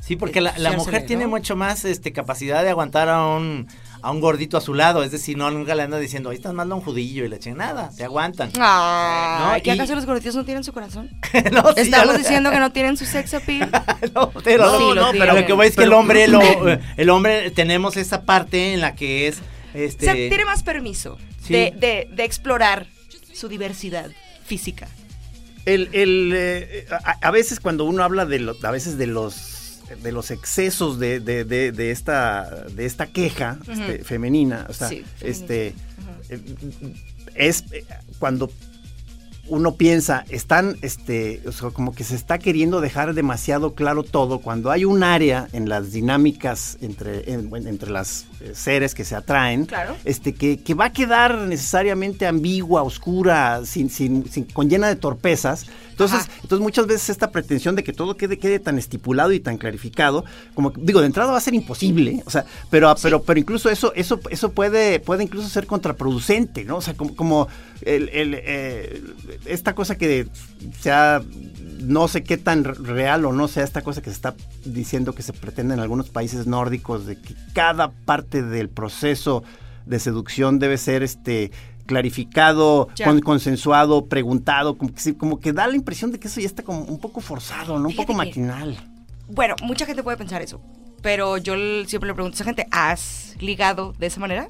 Sí, porque la, mujer tiene mucho más este, capacidad de aguantar a un, a un gordito a su lado. Es decir, no nunca le anda diciendo, ahí estás mal un judillo y la chingada. Te aguantan. Ay, No, ¿que y- acaso los gorditos no tienen su corazón? No, sí, Estamos lo- diciendo que no tienen su sex appeal. no, pero, No, sí, lo no, tienen. pero lo que voy es que el hombre, lo, eh, el hombre tenemos esa parte en la que es, este, O sea, tiene más permiso Sí. de, de- de explorar su diversidad física. El, el, eh, a, a veces cuando uno habla de lo- a veces de los de los excesos de, de, de, de esta de esta queja este, femenina, o sea, Sí, este eh, es eh, cuando uno piensa, están, este, o sea, como que se está queriendo dejar demasiado claro todo, cuando hay un área en las dinámicas entre, en- entre las eh, seres que se atraen, Claro. este, que, que va a quedar necesariamente ambigua, oscura, sin, sin, sin- con llena de torpezas. Entonces, Ajá. entonces muchas veces esta pretensión de que todo quede, quede tan estipulado y tan clarificado, como digo, de entrada va a ser imposible, o sea, pero, pero, pero incluso eso, eso, eso puede, puede incluso ser contraproducente, ¿no? O sea, como, como el- el, eh, esta cosa que sea no sé qué tan real o no sea esta cosa que se está diciendo que se pretende en algunos países nórdicos de que cada parte del proceso de seducción debe ser este clarificado, con- consensuado, preguntado, como que, como que da la impresión de que eso ya está como un poco forzado, ¿no? Un poco que- maquinal. Bueno, mucha gente puede pensar eso, pero yo siempre le pregunto a esa gente, ¿has ligado de esa manera?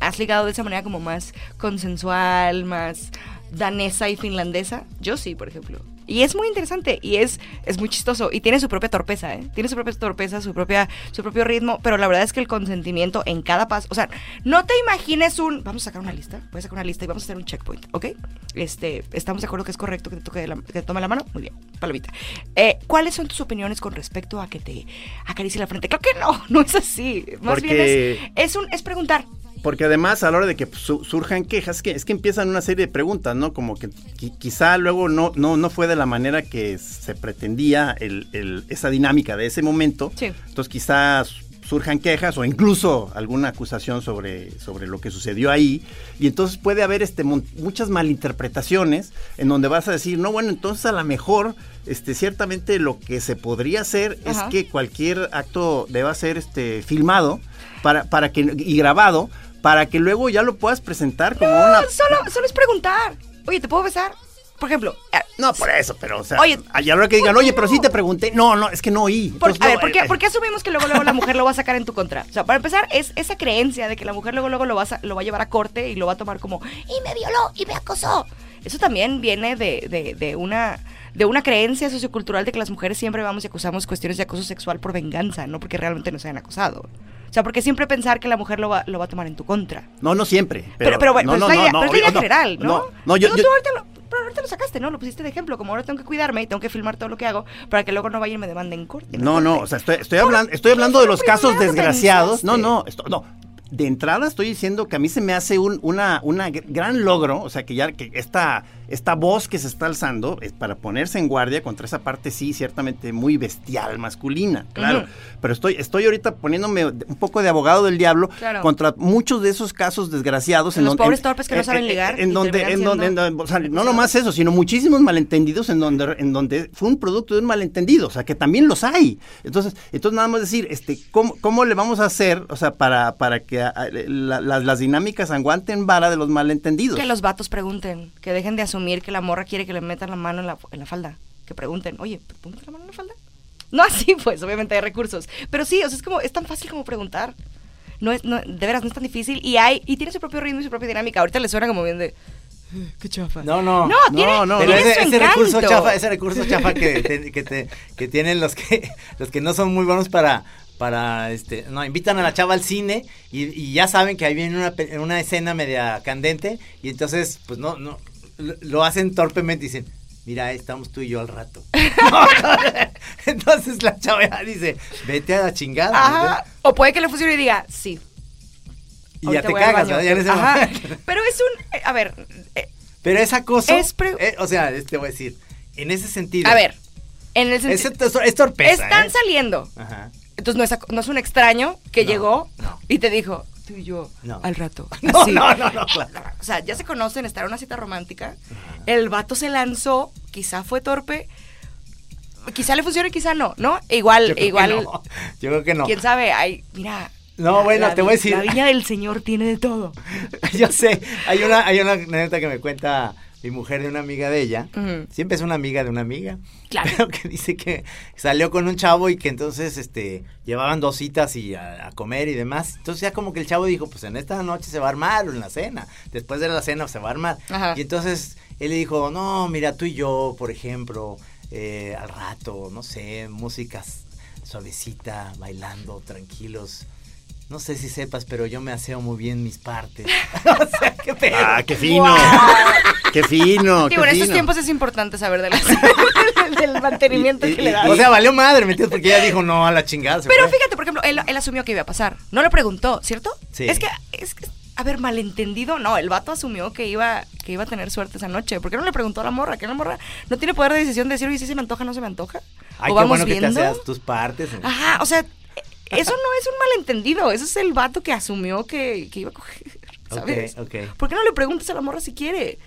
¿Has ligado de esa manera como más consensual, más danesa y finlandesa? Yo sí, por ejemplo. Y es muy interesante y es, es muy chistoso y tiene su propia torpeza, ¿eh? Tiene su propia torpeza, su, propia, su propio ritmo, pero la verdad es que el consentimiento en cada paso, o sea, no te imagines un, vamos a sacar una lista, voy a sacar una lista y vamos a hacer un checkpoint, ¿ok? Este, ¿estamos de acuerdo que es correcto que te toque la- que te tome la mano? Muy bien, palomita. Eh, ¿Cuáles son tus opiniones con respecto a que te acaricie la frente? Claro que no, no es así. Más Porque- bien es, es, un, es preguntar. Porque además a la hora de que pues, su- surjan quejas, es que, es que empiezan una serie de preguntas, ¿no? Como que qui- quizá luego no, no, no fue de la manera que se pretendía el- el- esa dinámica de ese momento. Sí. Entonces quizás surjan quejas o incluso alguna acusación sobre, sobre lo que sucedió ahí. Y entonces puede haber este, muchas malinterpretaciones en donde vas a decir, no, bueno, entonces a lo mejor, este, ciertamente lo que se podría hacer Ajá. es que cualquier acto deba ser este, filmado para, para que, y grabado para que luego ya lo puedas presentar como una... No, solo, solo es preguntar. Oye, ¿te puedo besar? Por ejemplo, eh, No, por eso, pero, o sea, Oye, y a la hora que digan, ¿por qué oye, pero sí te pregunté. No, no, es que no oí. Por- Entonces, a no, ver, ¿por qué, eh, por qué asumimos que luego, luego la mujer lo va a sacar en tu contra? O sea, para empezar, es esa creencia de que la mujer luego, luego lo va a, lo va a llevar a corte y lo va a tomar como, y me violó, y me acosó. Eso también viene de, de- de una de una creencia sociocultural de que las mujeres siempre vamos y acusamos cuestiones de acoso sexual por venganza, no porque realmente nos hayan acosado. O sea, porque siempre pensar que la mujer lo va, lo va a tomar en tu contra. No, no siempre. Pero, pero, bueno, no, pero es la no, idea, no, pero es la idea general, ¿no? No, yo, yo- tú ahorita lo, pero ahorita lo sacaste, ¿no? Lo pusiste de ejemplo, como ahora tengo que cuidarme y tengo que filmar todo lo que hago para que luego no vaya y me demanden en corte. No, no, o sea, estoy, estoy hablando, estoy ¿qué hablando de lo los casos desgraciados. No, pensaste? no, esto- no. De entrada estoy diciendo que a mí se me hace un una, una gr- gran logro, o sea, que ya que esta, esta voz que se está alzando es para ponerse en guardia contra esa parte, sí, ciertamente muy bestial, masculina, claro. Pero estoy, estoy ahorita poniéndome un poco de abogado del diablo Claro. contra muchos de esos casos desgraciados. Los donde- pobres torpes que no saben ligar En donde, en donde, en donde- o sea, no nomás eso, sino muchísimos malentendidos en donde, en donde fue un producto de un malentendido, o sea, que también los hay. Entonces, entonces nada más decir, este, ¿cómo, cómo le vamos a hacer, o sea, para, para que a- la- la- las dinámicas aguanten vara de los malentendidos? Que los vatos pregunten, que dejen de asumir que la morra quiere que le metan la mano en la, en la falda. Que pregunten, oye, ¿puedo meter la mano en la falda? No así, pues, obviamente hay recursos. Pero sí, o sea, es como, es tan fácil como preguntar. No es, no, de veras, no es tan difícil. Y hay, y tiene su propio ritmo y su propia dinámica. Ahorita le suena como bien de. "Eh, Qué chafa. No, no. No, tiene, no, no, tiene ese, su ese recurso chafa, ese recurso chafa que, te- que, te- que tienen los que los que no son muy buenos para para este no invitan a la chava al cine y, y ya saben que ahí viene una, una escena media candente y entonces pues no no lo, hacen torpemente y dicen mira ahí estamos tú y yo al rato entonces la chava dice vete a la chingada Ajá. O puede que le funcione y diga, sí. y ya te cagas baño". ¿verdad? Ya en ese Ajá. momento. Pero es un. eh, a ver. eh, pero es acoso Es pre- eh, o sea te voy a decir en ese sentido a ver. En el es, sentido. es, es torpeza Están ¿eh? saliendo. Ajá. Entonces no es, no es un extraño que No, llegó no. y te dijo, tú y yo, No. al rato. No, no, no, no, claro. O sea, ya se conocen, estar en una cita romántica. El vato se lanzó, quizá fue torpe, quizá le funcione, quizá no, ¿no? Igual, Yo creo que igual, no. Yo creo que no. quién sabe, hay, mira. No, la- bueno, la te voy a decir. La viña del señor tiene de todo. Yo sé, hay una, hay una anécdota que me cuenta mi mujer de una amiga de ella. Siempre es una amiga de una amiga. Claro. Pero que dice que salió con un chavo y que entonces este llevaban dos citas y a, a comer y demás. Entonces ya como que el chavo dijo, pues en esta noche se va a armar o en la cena. Después de la cena se va a armar. Ajá. Y entonces él le dijo, no, mira, tú y yo, por ejemplo, eh, al rato, no sé, músicas suavecita, bailando, tranquilos. No sé si sepas, pero yo me aseo muy bien mis partes. o sea, qué pedo. Ah, qué fino. Qué fino. qué Digo, en estos tiempos es importante saber de las- del mantenimiento Y- y- que le das. O sea, valió madre, ¿me entiendes? Porque ella dijo no a la chingada. Pero fue. fíjate, por ejemplo, él, él asumió que iba a pasar. No lo preguntó, ¿cierto? Sí. Es que, es que, a ver, malentendido, no. El vato asumió que iba, que iba a tener suerte esa noche. ¿Por qué no le preguntó a la morra? Que la morra no tiene poder de decisión de decir, oye, si se me antoja, no se me antoja. Ay, o qué vamos bueno que te haces tus partes. Ajá, o sea, eso no es un malentendido. Eso es el vato que asumió que, que iba a coger. ¿Sabes? ¿Por qué no le preguntas a la morra si quiere?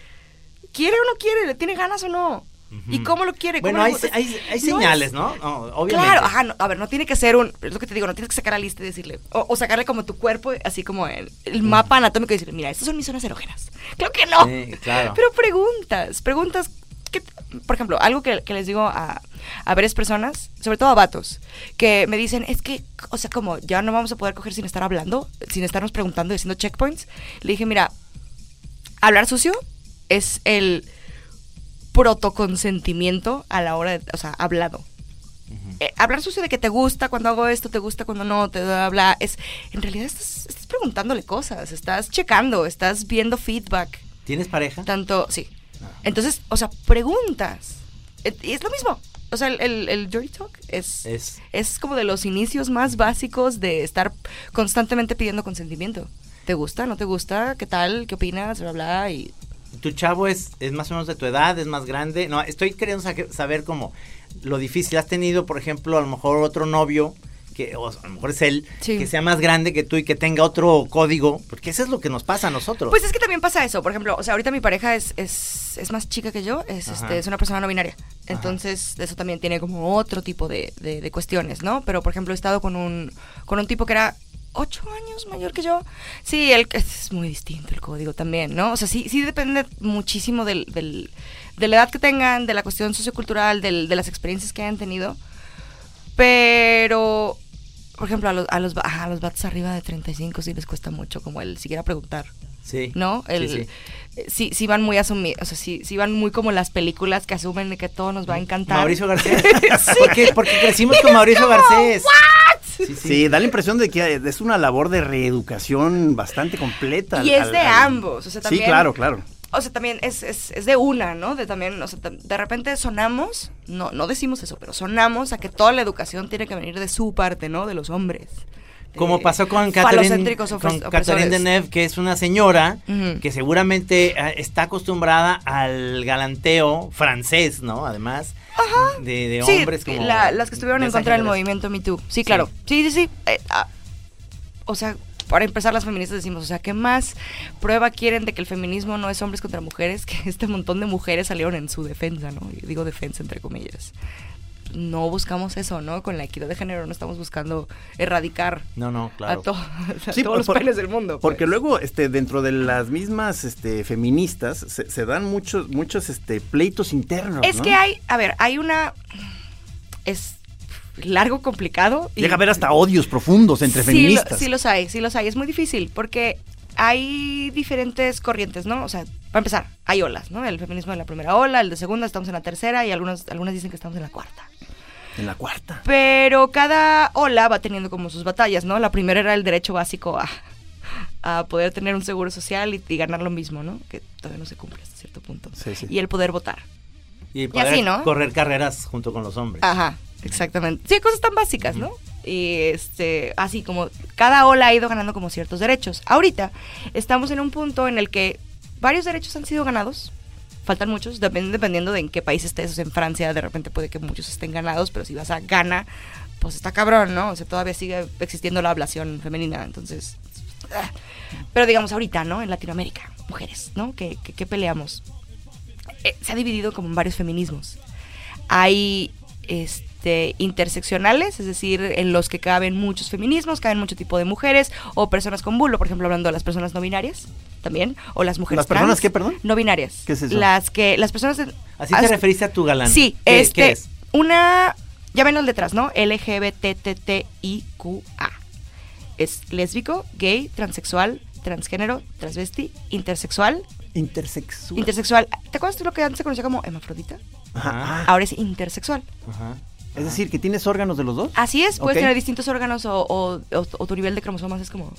¿Quiere o no quiere? ¿Le tiene ganas o no? ¿Y cómo lo quiere? ¿Cómo Bueno, hay, hay, No señales, es- ¿no? No, Obviamente. Claro, ajá, no, a ver, no tiene que ser un, es lo que te digo, no tienes que sacar la lista y decirle, o, o sacarle como tu cuerpo, así como el, el mapa anatómico y decirle, mira, estas son mis zonas erógenas. Claro que no. Sí, claro. Pero preguntas, preguntas, por ejemplo, algo que, que les digo a, a varias personas, sobre todo a vatos, que me dicen, es que, o sea, como ya no vamos a poder coger sin estar hablando, sin estarnos preguntando y haciendo checkpoints. Le dije, mira, hablar sucio es el protoconsentimiento a la hora de, o sea, hablado. Eh, hablar sucio de que te gusta cuando hago esto, te gusta cuando no, te habla, es, en realidad estás, estás preguntándole cosas, estás checando, estás viendo feedback, ¿Tienes pareja? tanto, sí. Entonces, o sea, preguntas. Eh, Y es lo mismo. O sea, el, el, el dirty talk es, Es. es como de los inicios más básicos de estar constantemente pidiendo consentimiento. ¿Te gusta? ¿No te gusta? ¿Qué tal? ¿Qué opinas? Bla, bla, y ¿Tu chavo es, es más o menos de tu edad? ¿Es más grande? No, estoy queriendo sa- saber como lo difícil. ¿Has tenido, por ejemplo, a lo mejor otro novio, que o a lo mejor es él, Sí. que sea más grande que tú y que tenga otro código? Porque eso es lo que nos pasa a nosotros. Pues es que también pasa eso. Por ejemplo, o sea, ahorita mi pareja es, es, es más chica que yo, es, este, es una persona no binaria. Entonces, eso también tiene como otro tipo de, de- de cuestiones, ¿no? Pero, por ejemplo, he estado con un, con un tipo que era ocho años mayor que yo. Sí, él es muy distinto el código también, ¿no? O sea, sí, sí depende muchísimo del, del- de la edad que tengan, de la cuestión sociocultural, del, de las experiencias que hayan tenido. Pero, por ejemplo, a los, a los, a los vatos arriba de 35 sí les cuesta mucho como el siquiera preguntar. Sí. ¿no? El, Sí, sí. eh, Sí, sí van muy asumidos, o sea, sí, sí van muy como las películas que asumen de que todo nos va a encantar. Mauricio Garcés. porque, porque crecimos con Mauricio Garcés. Sí, sí. Sí, da la impresión de que es una labor de reeducación bastante completa. Y al- es de al- ambos, o sea, Sí, claro, claro. O sea, también es, es, es de una, ¿no? De también, o sea, de repente sonamos, no, no decimos eso, pero sonamos a que toda la educación tiene que venir de su parte, ¿no? De los hombres. Como pasó con Catherine, con Catherine. Deneuve, que es una señora que seguramente eh, está acostumbrada al galanteo francés, ¿no? Además, de, de Sí, hombres como... la- las que estuvieron de en contra del movimiento Me Too. Sí, claro. Sí, sí, sí. Eh, ah, o sea, para empezar, las feministas decimos, o sea, ¿qué más prueba quieren de que el feminismo no es hombres contra mujeres? Que este montón de mujeres salieron en su defensa, ¿no? Y digo defensa entre comillas. No buscamos eso, ¿no? Con la equidad de género no estamos buscando erradicar No, no, claro. a, to- a Sí, todos por- los penes del mundo. Porque pues. luego, este, dentro de las mismas este, feministas, se, se dan muchos, muchos este, pleitos internos. Es ¿no? que hay, a ver, hay una... Es largo, complicado. y- Llega a haber hasta odios profundos entre sí, feministas. Lo, sí los hay, sí los hay. Es muy difícil porque hay diferentes corrientes, ¿no? O sea, para empezar, hay olas, ¿no? El feminismo de la primera ola, el de segunda, estamos en la tercera y algunos, algunas dicen que estamos en la cuarta. En la cuarta. Pero cada ola va teniendo como sus batallas, ¿no? La primera era el derecho básico a, a poder tener un seguro social y, y ganar lo mismo, ¿no? Que todavía no se cumple hasta cierto punto. Sí, sí. Y el poder votar. Y, poder así, ¿no? correr carreras junto con los hombres. Ajá, exactamente. Sí, cosas tan básicas, ¿no? Y este, así como cada ola ha ido ganando como ciertos derechos. Ahorita estamos en un punto en el que varios derechos han sido ganados. Faltan muchos, depend- dependiendo de en qué país estés. O sea, en Francia de repente puede que muchos estén ganados, pero si vas a Ghana, pues está cabrón, ¿no? O sea, todavía sigue existiendo la ablación femenina, entonces... ah. Pero digamos ahorita, ¿no? En Latinoamérica, mujeres, ¿no? Que, que- que peleamos eh, se ha dividido como en varios feminismos. Hay este interseccionales, es decir, en los que caben muchos feminismos, caben mucho tipo de mujeres o personas con bulo, por ejemplo, hablando de las personas no binarias también o las mujeres ¿Las personas qué, perdón? No binarias. ¿Qué es eso? Las que las personas de- Así te referiste a tu galán. Sí, ¿Qué, este qué es? una ya ven las letras, ¿no? LGBTTIQA. Es lésbico, gay, transexual, transgénero, transvesti, intersexual, Intersexual. intersexual. ¿Te acuerdas de lo que antes se conocía como hermafrodita? Ajá. Ah, Ahora es intersexual. Ajá. Es decir, que tienes órganos de los dos. Así es, puedes tener distintos órganos o, o- o- o tu nivel de cromosomas es como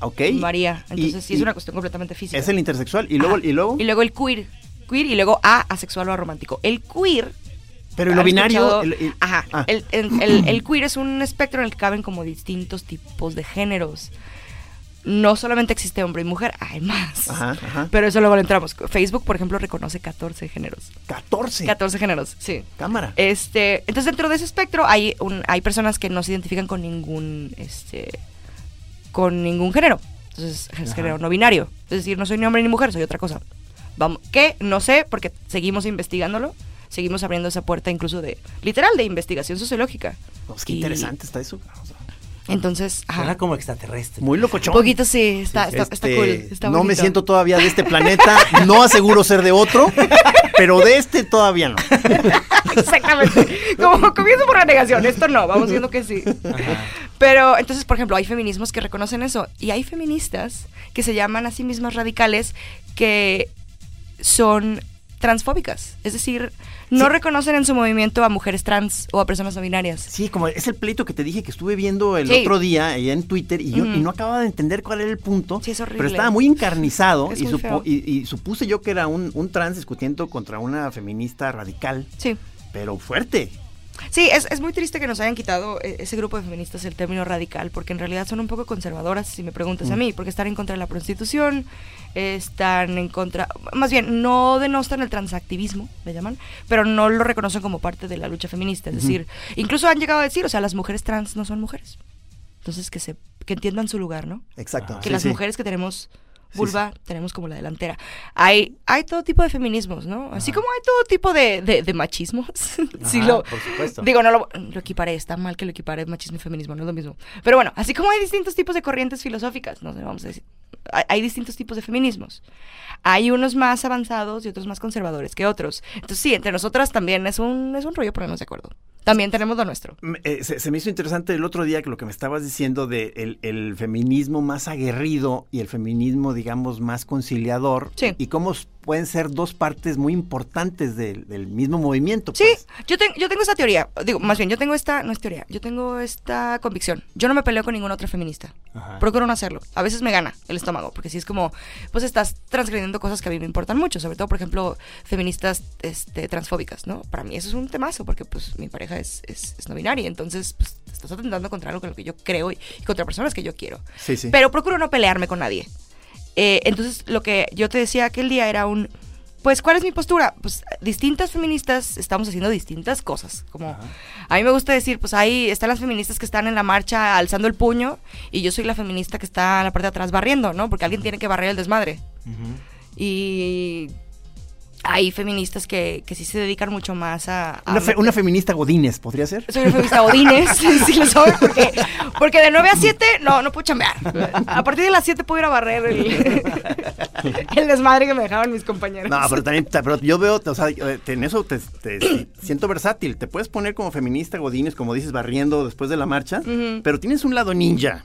Ok. varía. Y- Entonces sí es una cuestión completamente física. Es el intersexual. Y luego, Ajá. y luego. Y luego el queer. Queer y luego A, asexual o aromántico. El queer. pero lo ¿has binario. escuchado? el- el- Ajá. ah. El queer es un espectro en el que caben como distintos tipos de géneros. No solamente existe hombre y mujer, hay más. Ajá, ajá. Pero eso luego lo entramos. Facebook, por ejemplo, reconoce 14 géneros. 14. 14 géneros, sí. Cámara. Este, entonces dentro de ese espectro hay un, hay personas que no se identifican con ningún este con ningún género. Entonces, es género no binario. Es decir, no soy ni hombre ni mujer, soy otra cosa. Vamos, ¿qué? No sé, porque seguimos investigándolo. Seguimos abriendo esa puerta incluso de literal de investigación sociológica. Pues qué Y interesante está eso. Entonces, ajá. Suena como extraterrestre. muy locochón. Un poquito sí, está, está, está Este, cool. Está no me siento todavía de este planeta. No aseguro ser de otro. Pero de este todavía no. Exactamente. Como comienzo por la negación. Esto no, vamos viendo que sí. Ajá. Pero entonces, por ejemplo, hay feminismos que reconocen eso. Y hay feministas que se llaman a sí mismas radicales que son transfóbicas. Es decir, no Sí. reconocen en su movimiento a mujeres trans o a personas no binarias. Sí, como es el pleito que te dije que estuve viendo el Sí. otro día allá en Twitter y, yo, y no acababa de entender cuál era el punto. Sí, es horrible. Pero estaba muy encarnizado Es y, muy supo- y supuse yo que era un, un trans discutiendo contra una feminista radical, Sí. pero fuerte. Sí, es, es muy triste que nos hayan quitado eh, ese grupo de feministas el término radical, porque en realidad son un poco conservadoras, si me preguntas a Mm. mí, porque están en contra de la prostitución, están en contra, más bien, no denostan el transactivismo, le llaman, pero no lo reconocen como parte de la lucha feminista. Es decir, incluso han llegado a decir, o sea, las mujeres trans no son mujeres. Entonces, que, se, que entiendan su lugar, ¿no? Exacto. Que sí, las sí. mujeres que tenemos Sí, vulva tenemos como la delantera. Hay, hay todo tipo de feminismos, ¿no? Así como hay todo tipo de, de, de machismos. sí lo, por supuesto. Digo, no lo, lo equiparé, está mal que lo equiparé machismo y feminismo, no es lo mismo. Pero bueno, así como hay distintos tipos de corrientes filosóficas, no sé, vamos a decir, hay, hay distintos tipos de feminismos. Hay unos más avanzados y otros más conservadores que otros. Entonces sí, entre nosotras también es un, es un rollo ponernos de acuerdo. También tenemos lo nuestro. Me- eh, se, se me hizo interesante el otro día que lo que me estabas diciendo de el, el feminismo más aguerrido y el feminismo, digamos, más conciliador. Sí. Y cómo pueden ser dos partes muy importantes del, del mismo movimiento. Sí, pues. yo, ten- yo tengo esta teoría, digo, más bien, yo tengo esta, no es teoría, yo tengo esta convicción. Yo no me peleo con ninguna otra feminista. Ajá. Procuro no hacerlo. A veces me gana el estómago, porque si es como, pues estás transgrediendo cosas que a mí me importan mucho, sobre todo, por ejemplo, feministas este, transfóbicas, ¿no? Para mí eso es un temazo, porque pues mi pareja es, es, es no binaria, entonces pues estás atentando contra algo con lo que yo creo y, y contra personas que yo quiero. Sí, sí. Pero procuro no pelearme con nadie. Eh, entonces, lo que yo te decía aquel día era un. Pues, ¿cuál es mi postura? Pues, distintas feministas estamos haciendo distintas cosas. Como, a mí me gusta decir, pues ahí están las feministas que están en la marcha alzando el puño y yo soy la feminista que está en la parte de atrás barriendo, ¿no? Porque alguien tiene que barrer el desmadre. Y hay feministas que, que sí se dedican mucho más a... a Una, fe- meter- una feminista Godínez, ¿podría ser? soy una feminista Odines, sí lo soy, porque, porque de 9 a 7 no, no puedo chambear. A partir de las 7 puedo ir a barrer el, el desmadre que me dejaban mis compañeros. No, pero también, pero yo veo, o sea, eh, en eso te, te- te siento versátil. Te puedes poner como feminista Godínez, como dices, barriendo después de la marcha, pero tienes un lado ninja.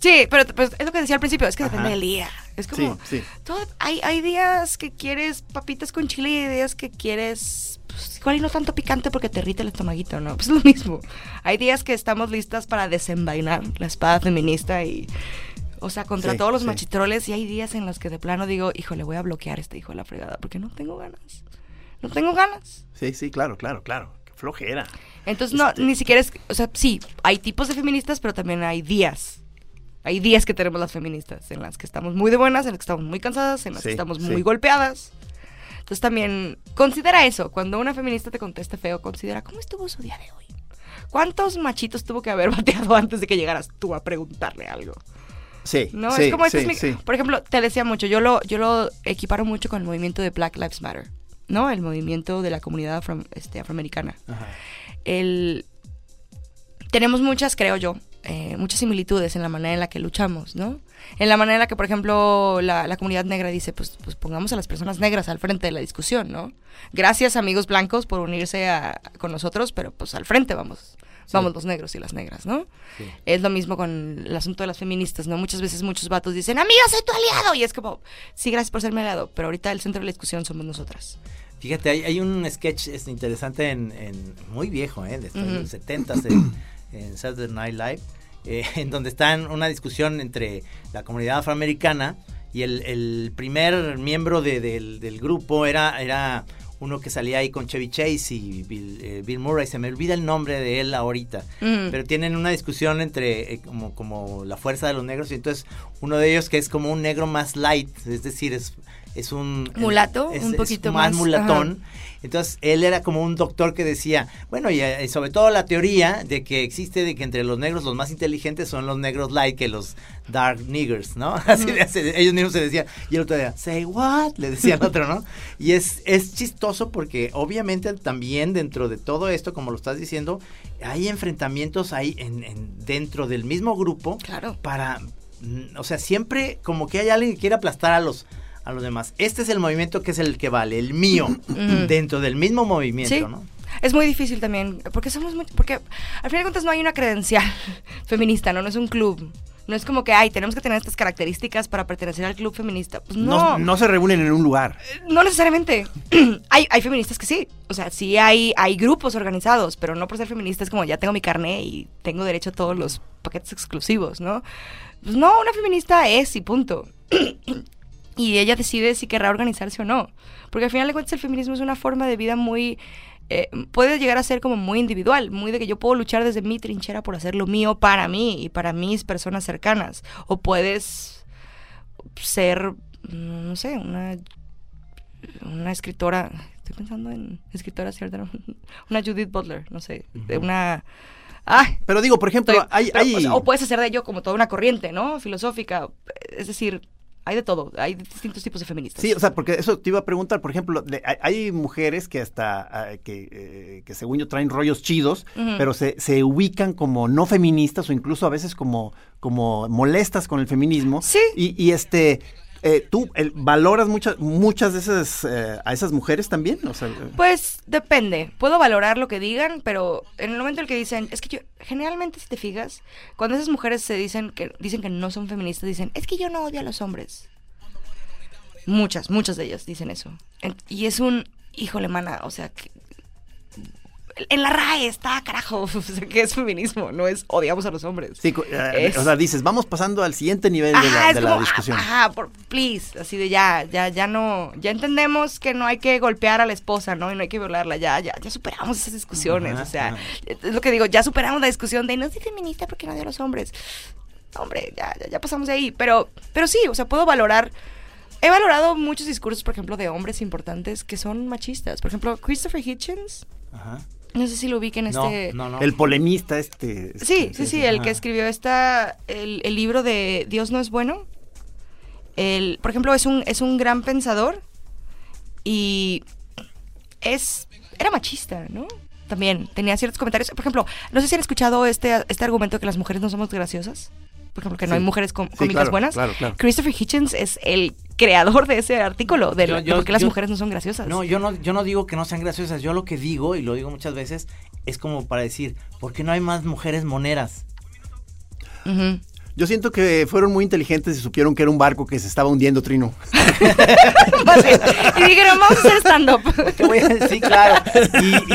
Sí, pero pues, es lo que decía al principio, es que depende Ajá. del día. Es como, Sí, sí. todo- hay, hay días que quieres papitas con chile y hay días que quieres, pues, igual y no tanto picante porque te irrita el estomaguito, ¿no? Pues es lo mismo. Hay días que estamos listas para desenvainar la espada feminista y, o sea, contra Sí, todos los machitroles y hay días en los que de plano digo, híjole, voy a bloquear a este hijo de la fregada porque no tengo ganas. No tengo ganas. Sí, sí, claro, claro, claro. Qué flojera. Entonces, no, ni siquiera es, o sea, sí, hay tipos de feministas, pero también hay días. Hay días que tenemos las feministas, en las que estamos muy de buenas, en las que estamos muy cansadas, en las que estamos sí. muy golpeadas. Entonces también considera eso. Cuando una feminista te conteste feo, considera cómo estuvo su día de hoy. ¿Cuántos machitos tuvo que haber bateado antes de que llegaras tú a preguntarle algo? Sí, No, sí, es como este sí, es mi- sí. Por ejemplo, te decía mucho, yo lo, yo lo equiparo mucho con el movimiento de Black Lives Matter, ¿no? El movimiento de la comunidad afro- este, afroamericana. El, tenemos muchas, creo yo, eh, muchas similitudes en la manera en la que luchamos, ¿no? En la manera en la que, por ejemplo, la, la comunidad negra dice, pues, pues pongamos a las personas negras al frente de la discusión, ¿no? Gracias, amigos blancos, por unirse a- con nosotros, pero pues al frente vamos. Vamos los negros y las negras, ¿no? Es lo mismo con el asunto de las feministas, ¿no? Muchas veces muchos vatos dicen, amiga, soy tu aliado. Y es como, sí, gracias por ser mi aliado, pero ahorita el centro de la discusión somos nosotras. Fíjate, hay, hay un sketch interesante en, en- muy viejo, ¿eh? de los 70 en, en Saturday Night Live, eh, en donde está una discusión entre la comunidad afroamericana y el, el primer miembro de- del, del grupo era, era uno que salía ahí con Chevy Chase y Bill, eh, Bill Murray, se me olvida el nombre de él ahorita, Mm. pero tienen una discusión entre eh, como, como la fuerza de los negros y entonces uno de ellos que es como un negro más light, es decir, es, es un... Mulato, es- un es poquito más más, mulatón. Entonces, él era como un doctor que decía, bueno, y, eh, sobre todo la teoría de que existe de que entre los negros los más inteligentes son los negros light que los dark niggers, ¿no? Así ellos mismos se decían, y el otro día, say what, le decía el otro, ¿no? Y es, es chistoso porque obviamente también dentro de todo esto, como lo estás diciendo, hay enfrentamientos ahí en, en- dentro del mismo grupo Claro. para, mm, o sea, siempre como que hay alguien que quiere aplastar a los a los demás. Este es el movimiento que es el que vale, el mío, dentro del mismo movimiento, Sí. ¿no? Es muy difícil también, porque somos muy, porque al final de cuentas no hay una credencial feminista, ¿no? No es un club. No es como que, ay, tenemos que tener estas características para pertenecer al club feminista. Pues no, No, no se reúnen en un lugar. no necesariamente. hay, hay feministas que sí. O sea, sí hay, hay grupos organizados, pero no por ser feminista es como ya tengo mi carné y tengo derecho a todos los paquetes exclusivos, ¿no? Pues no, una feminista es y punto. y ella decide si querrá organizarse o no. Porque al final de cuentas el feminismo es una forma de vida muy... eh, puede llegar a ser como muy individual, muy de que yo puedo luchar desde mi trinchera por hacer lo mío para mí y para mis personas cercanas. O puedes ser, no sé, una, una escritora, estoy pensando en escritora cierta, ¿no? una Judith Butler, no sé, de una... ¡Ay! Pero digo, por ejemplo, hay... pero, hay... o, sea, o puedes hacer de ello como toda una corriente, ¿no? Filosófica. Es decir, hay de todo. Hay distintos tipos de feministas. Sí, o sea, porque eso te iba a preguntar, por ejemplo, de- hay, mujeres que hasta, ah, que, eh, que según yo traen rollos chidos, pero se, se ubican como no feministas o incluso a veces como, como molestas con el feminismo. Sí. Y, y este, eh, ¿tú valoras muchas muchas de esas, eh, a esas mujeres también? Eh, Pues depende. Puedo valorar lo que digan, pero en el momento en el que dicen, es que yo, generalmente si te fijas, cuando esas mujeres se dicen que dicen que no son feministas, dicen, es que yo no odio a los hombres. Muchas, muchas de ellas dicen eso. Y es un, híjole, mana, o sea, que- en la RAE está, carajo, o sea, que es feminismo, no es odiamos a los hombres. Sí, eh, Es- o sea, dices, vamos pasando al siguiente nivel de la, Ajá, de la como, discusión. ah, Ajá, por, please, así de ya, ya, ya no, ya entendemos que no hay que golpear a la esposa, ¿no? Y no hay que violarla, ya, ya, ya superamos esas discusiones, Ajá, o sea, ajá. es lo que digo, ya superamos la discusión de no soy feminista porque no odio a los hombres. Hombre, ya, ya, ya pasamos de ahí, pero, pero sí, o sea, puedo valorar, he valorado muchos discursos, por ejemplo, de hombres importantes que son machistas. Por ejemplo, Christopher Hitchens, Ajá. No sé si lo ubiquen No, este... no, no. El polemista este. este, Sí, sí, sí, el ajá. que escribió esta, el, el libro de Dios no es bueno. El, por ejemplo, es un, es un gran pensador y es, era machista, ¿no? También tenía ciertos comentarios. Por ejemplo, no sé si han escuchado este, este argumento de que las mujeres no somos graciosas. Por ejemplo, que no Sí. hay mujeres com- Sí, cómicas claro, buenas. claro, claro. Christopher Hitchens es el creador de ese artículo de, Yo- lo- yo- por qué las yo- mujeres no son graciosas. No, yo no, yo no digo que no sean graciosas. Yo lo que digo, y lo digo muchas veces, es como para decir, ¿por qué no hay más mujeres moneras? Yo siento que fueron muy inteligentes y supieron que era un barco que se estaba hundiendo, Trino. Y dijeron, vamos a hacer stand-up. Decir, claro.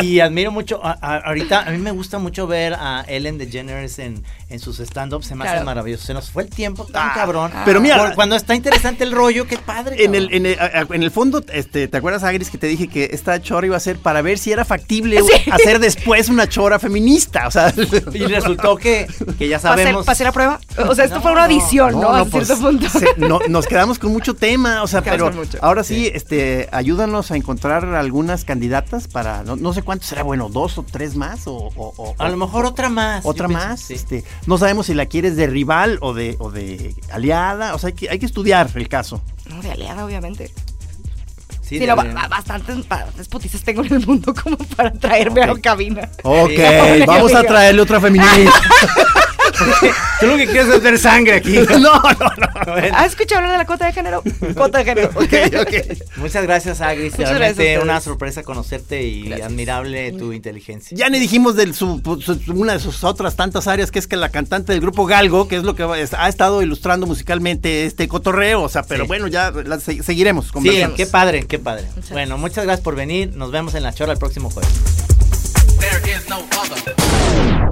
Y, y admiro mucho, a- a- ahorita a mí me gusta mucho ver a Ellen DeGeneres en, en sus stand-ups, se me hace Claro. maravilloso. Se nos fue el tiempo tan cabrón. pero mira- Por- cuando está interesante el rollo, qué padre. En el, en, el, en el fondo, este, ¿te acuerdas, Agris, que te dije que esta chora iba a ser para ver si era factible Sí. hacer después una chora feminista? O sea, Y resultó que, que ya ¿Pasé, sabemos. pasé la prueba? O sea, esto No, fue una no. audición, ¿no? A pues, cierto punto. se- no, nos quedamos con mucho tema, o sea, pero ahora sí, este, ayúdanos a encontrar algunas candidatas para, no, no sé cuánto será bueno, dos o tres más o, o- o- A lo mejor otra más. otra yo pienso, más, sí. este, no sabemos si la quieres de rival o de, o de aliada, o sea, hay que, hay que estudiar el caso. No, de aliada, obviamente. Sí, Sí, no, bastantes, bastantes tengo en el mundo como para traerme a la cabina. Ok, Sí. vamos a traerle otra feminista. Tú lo que quieres es ver sangre aquí. no, no, no. ¿Has escuchado hablar de la cota de género? Cota de género. Ok, ok. Muchas gracias, Agris. Muchas gracias Realmente ustedes. una sorpresa conocerte y Gracias. admirable tu inteligencia. Ya ni dijimos de su, su- una de sus otras tantas áreas, que es que la cantante del grupo Galgo, que es lo que ha estado ilustrando musicalmente este cotorreo, o sea, pero Sí. bueno, ya la- se- seguiremos Sí, qué padre, qué padre. Muchas bueno, muchas gracias por venir. Nos vemos en la chora el próximo jueves.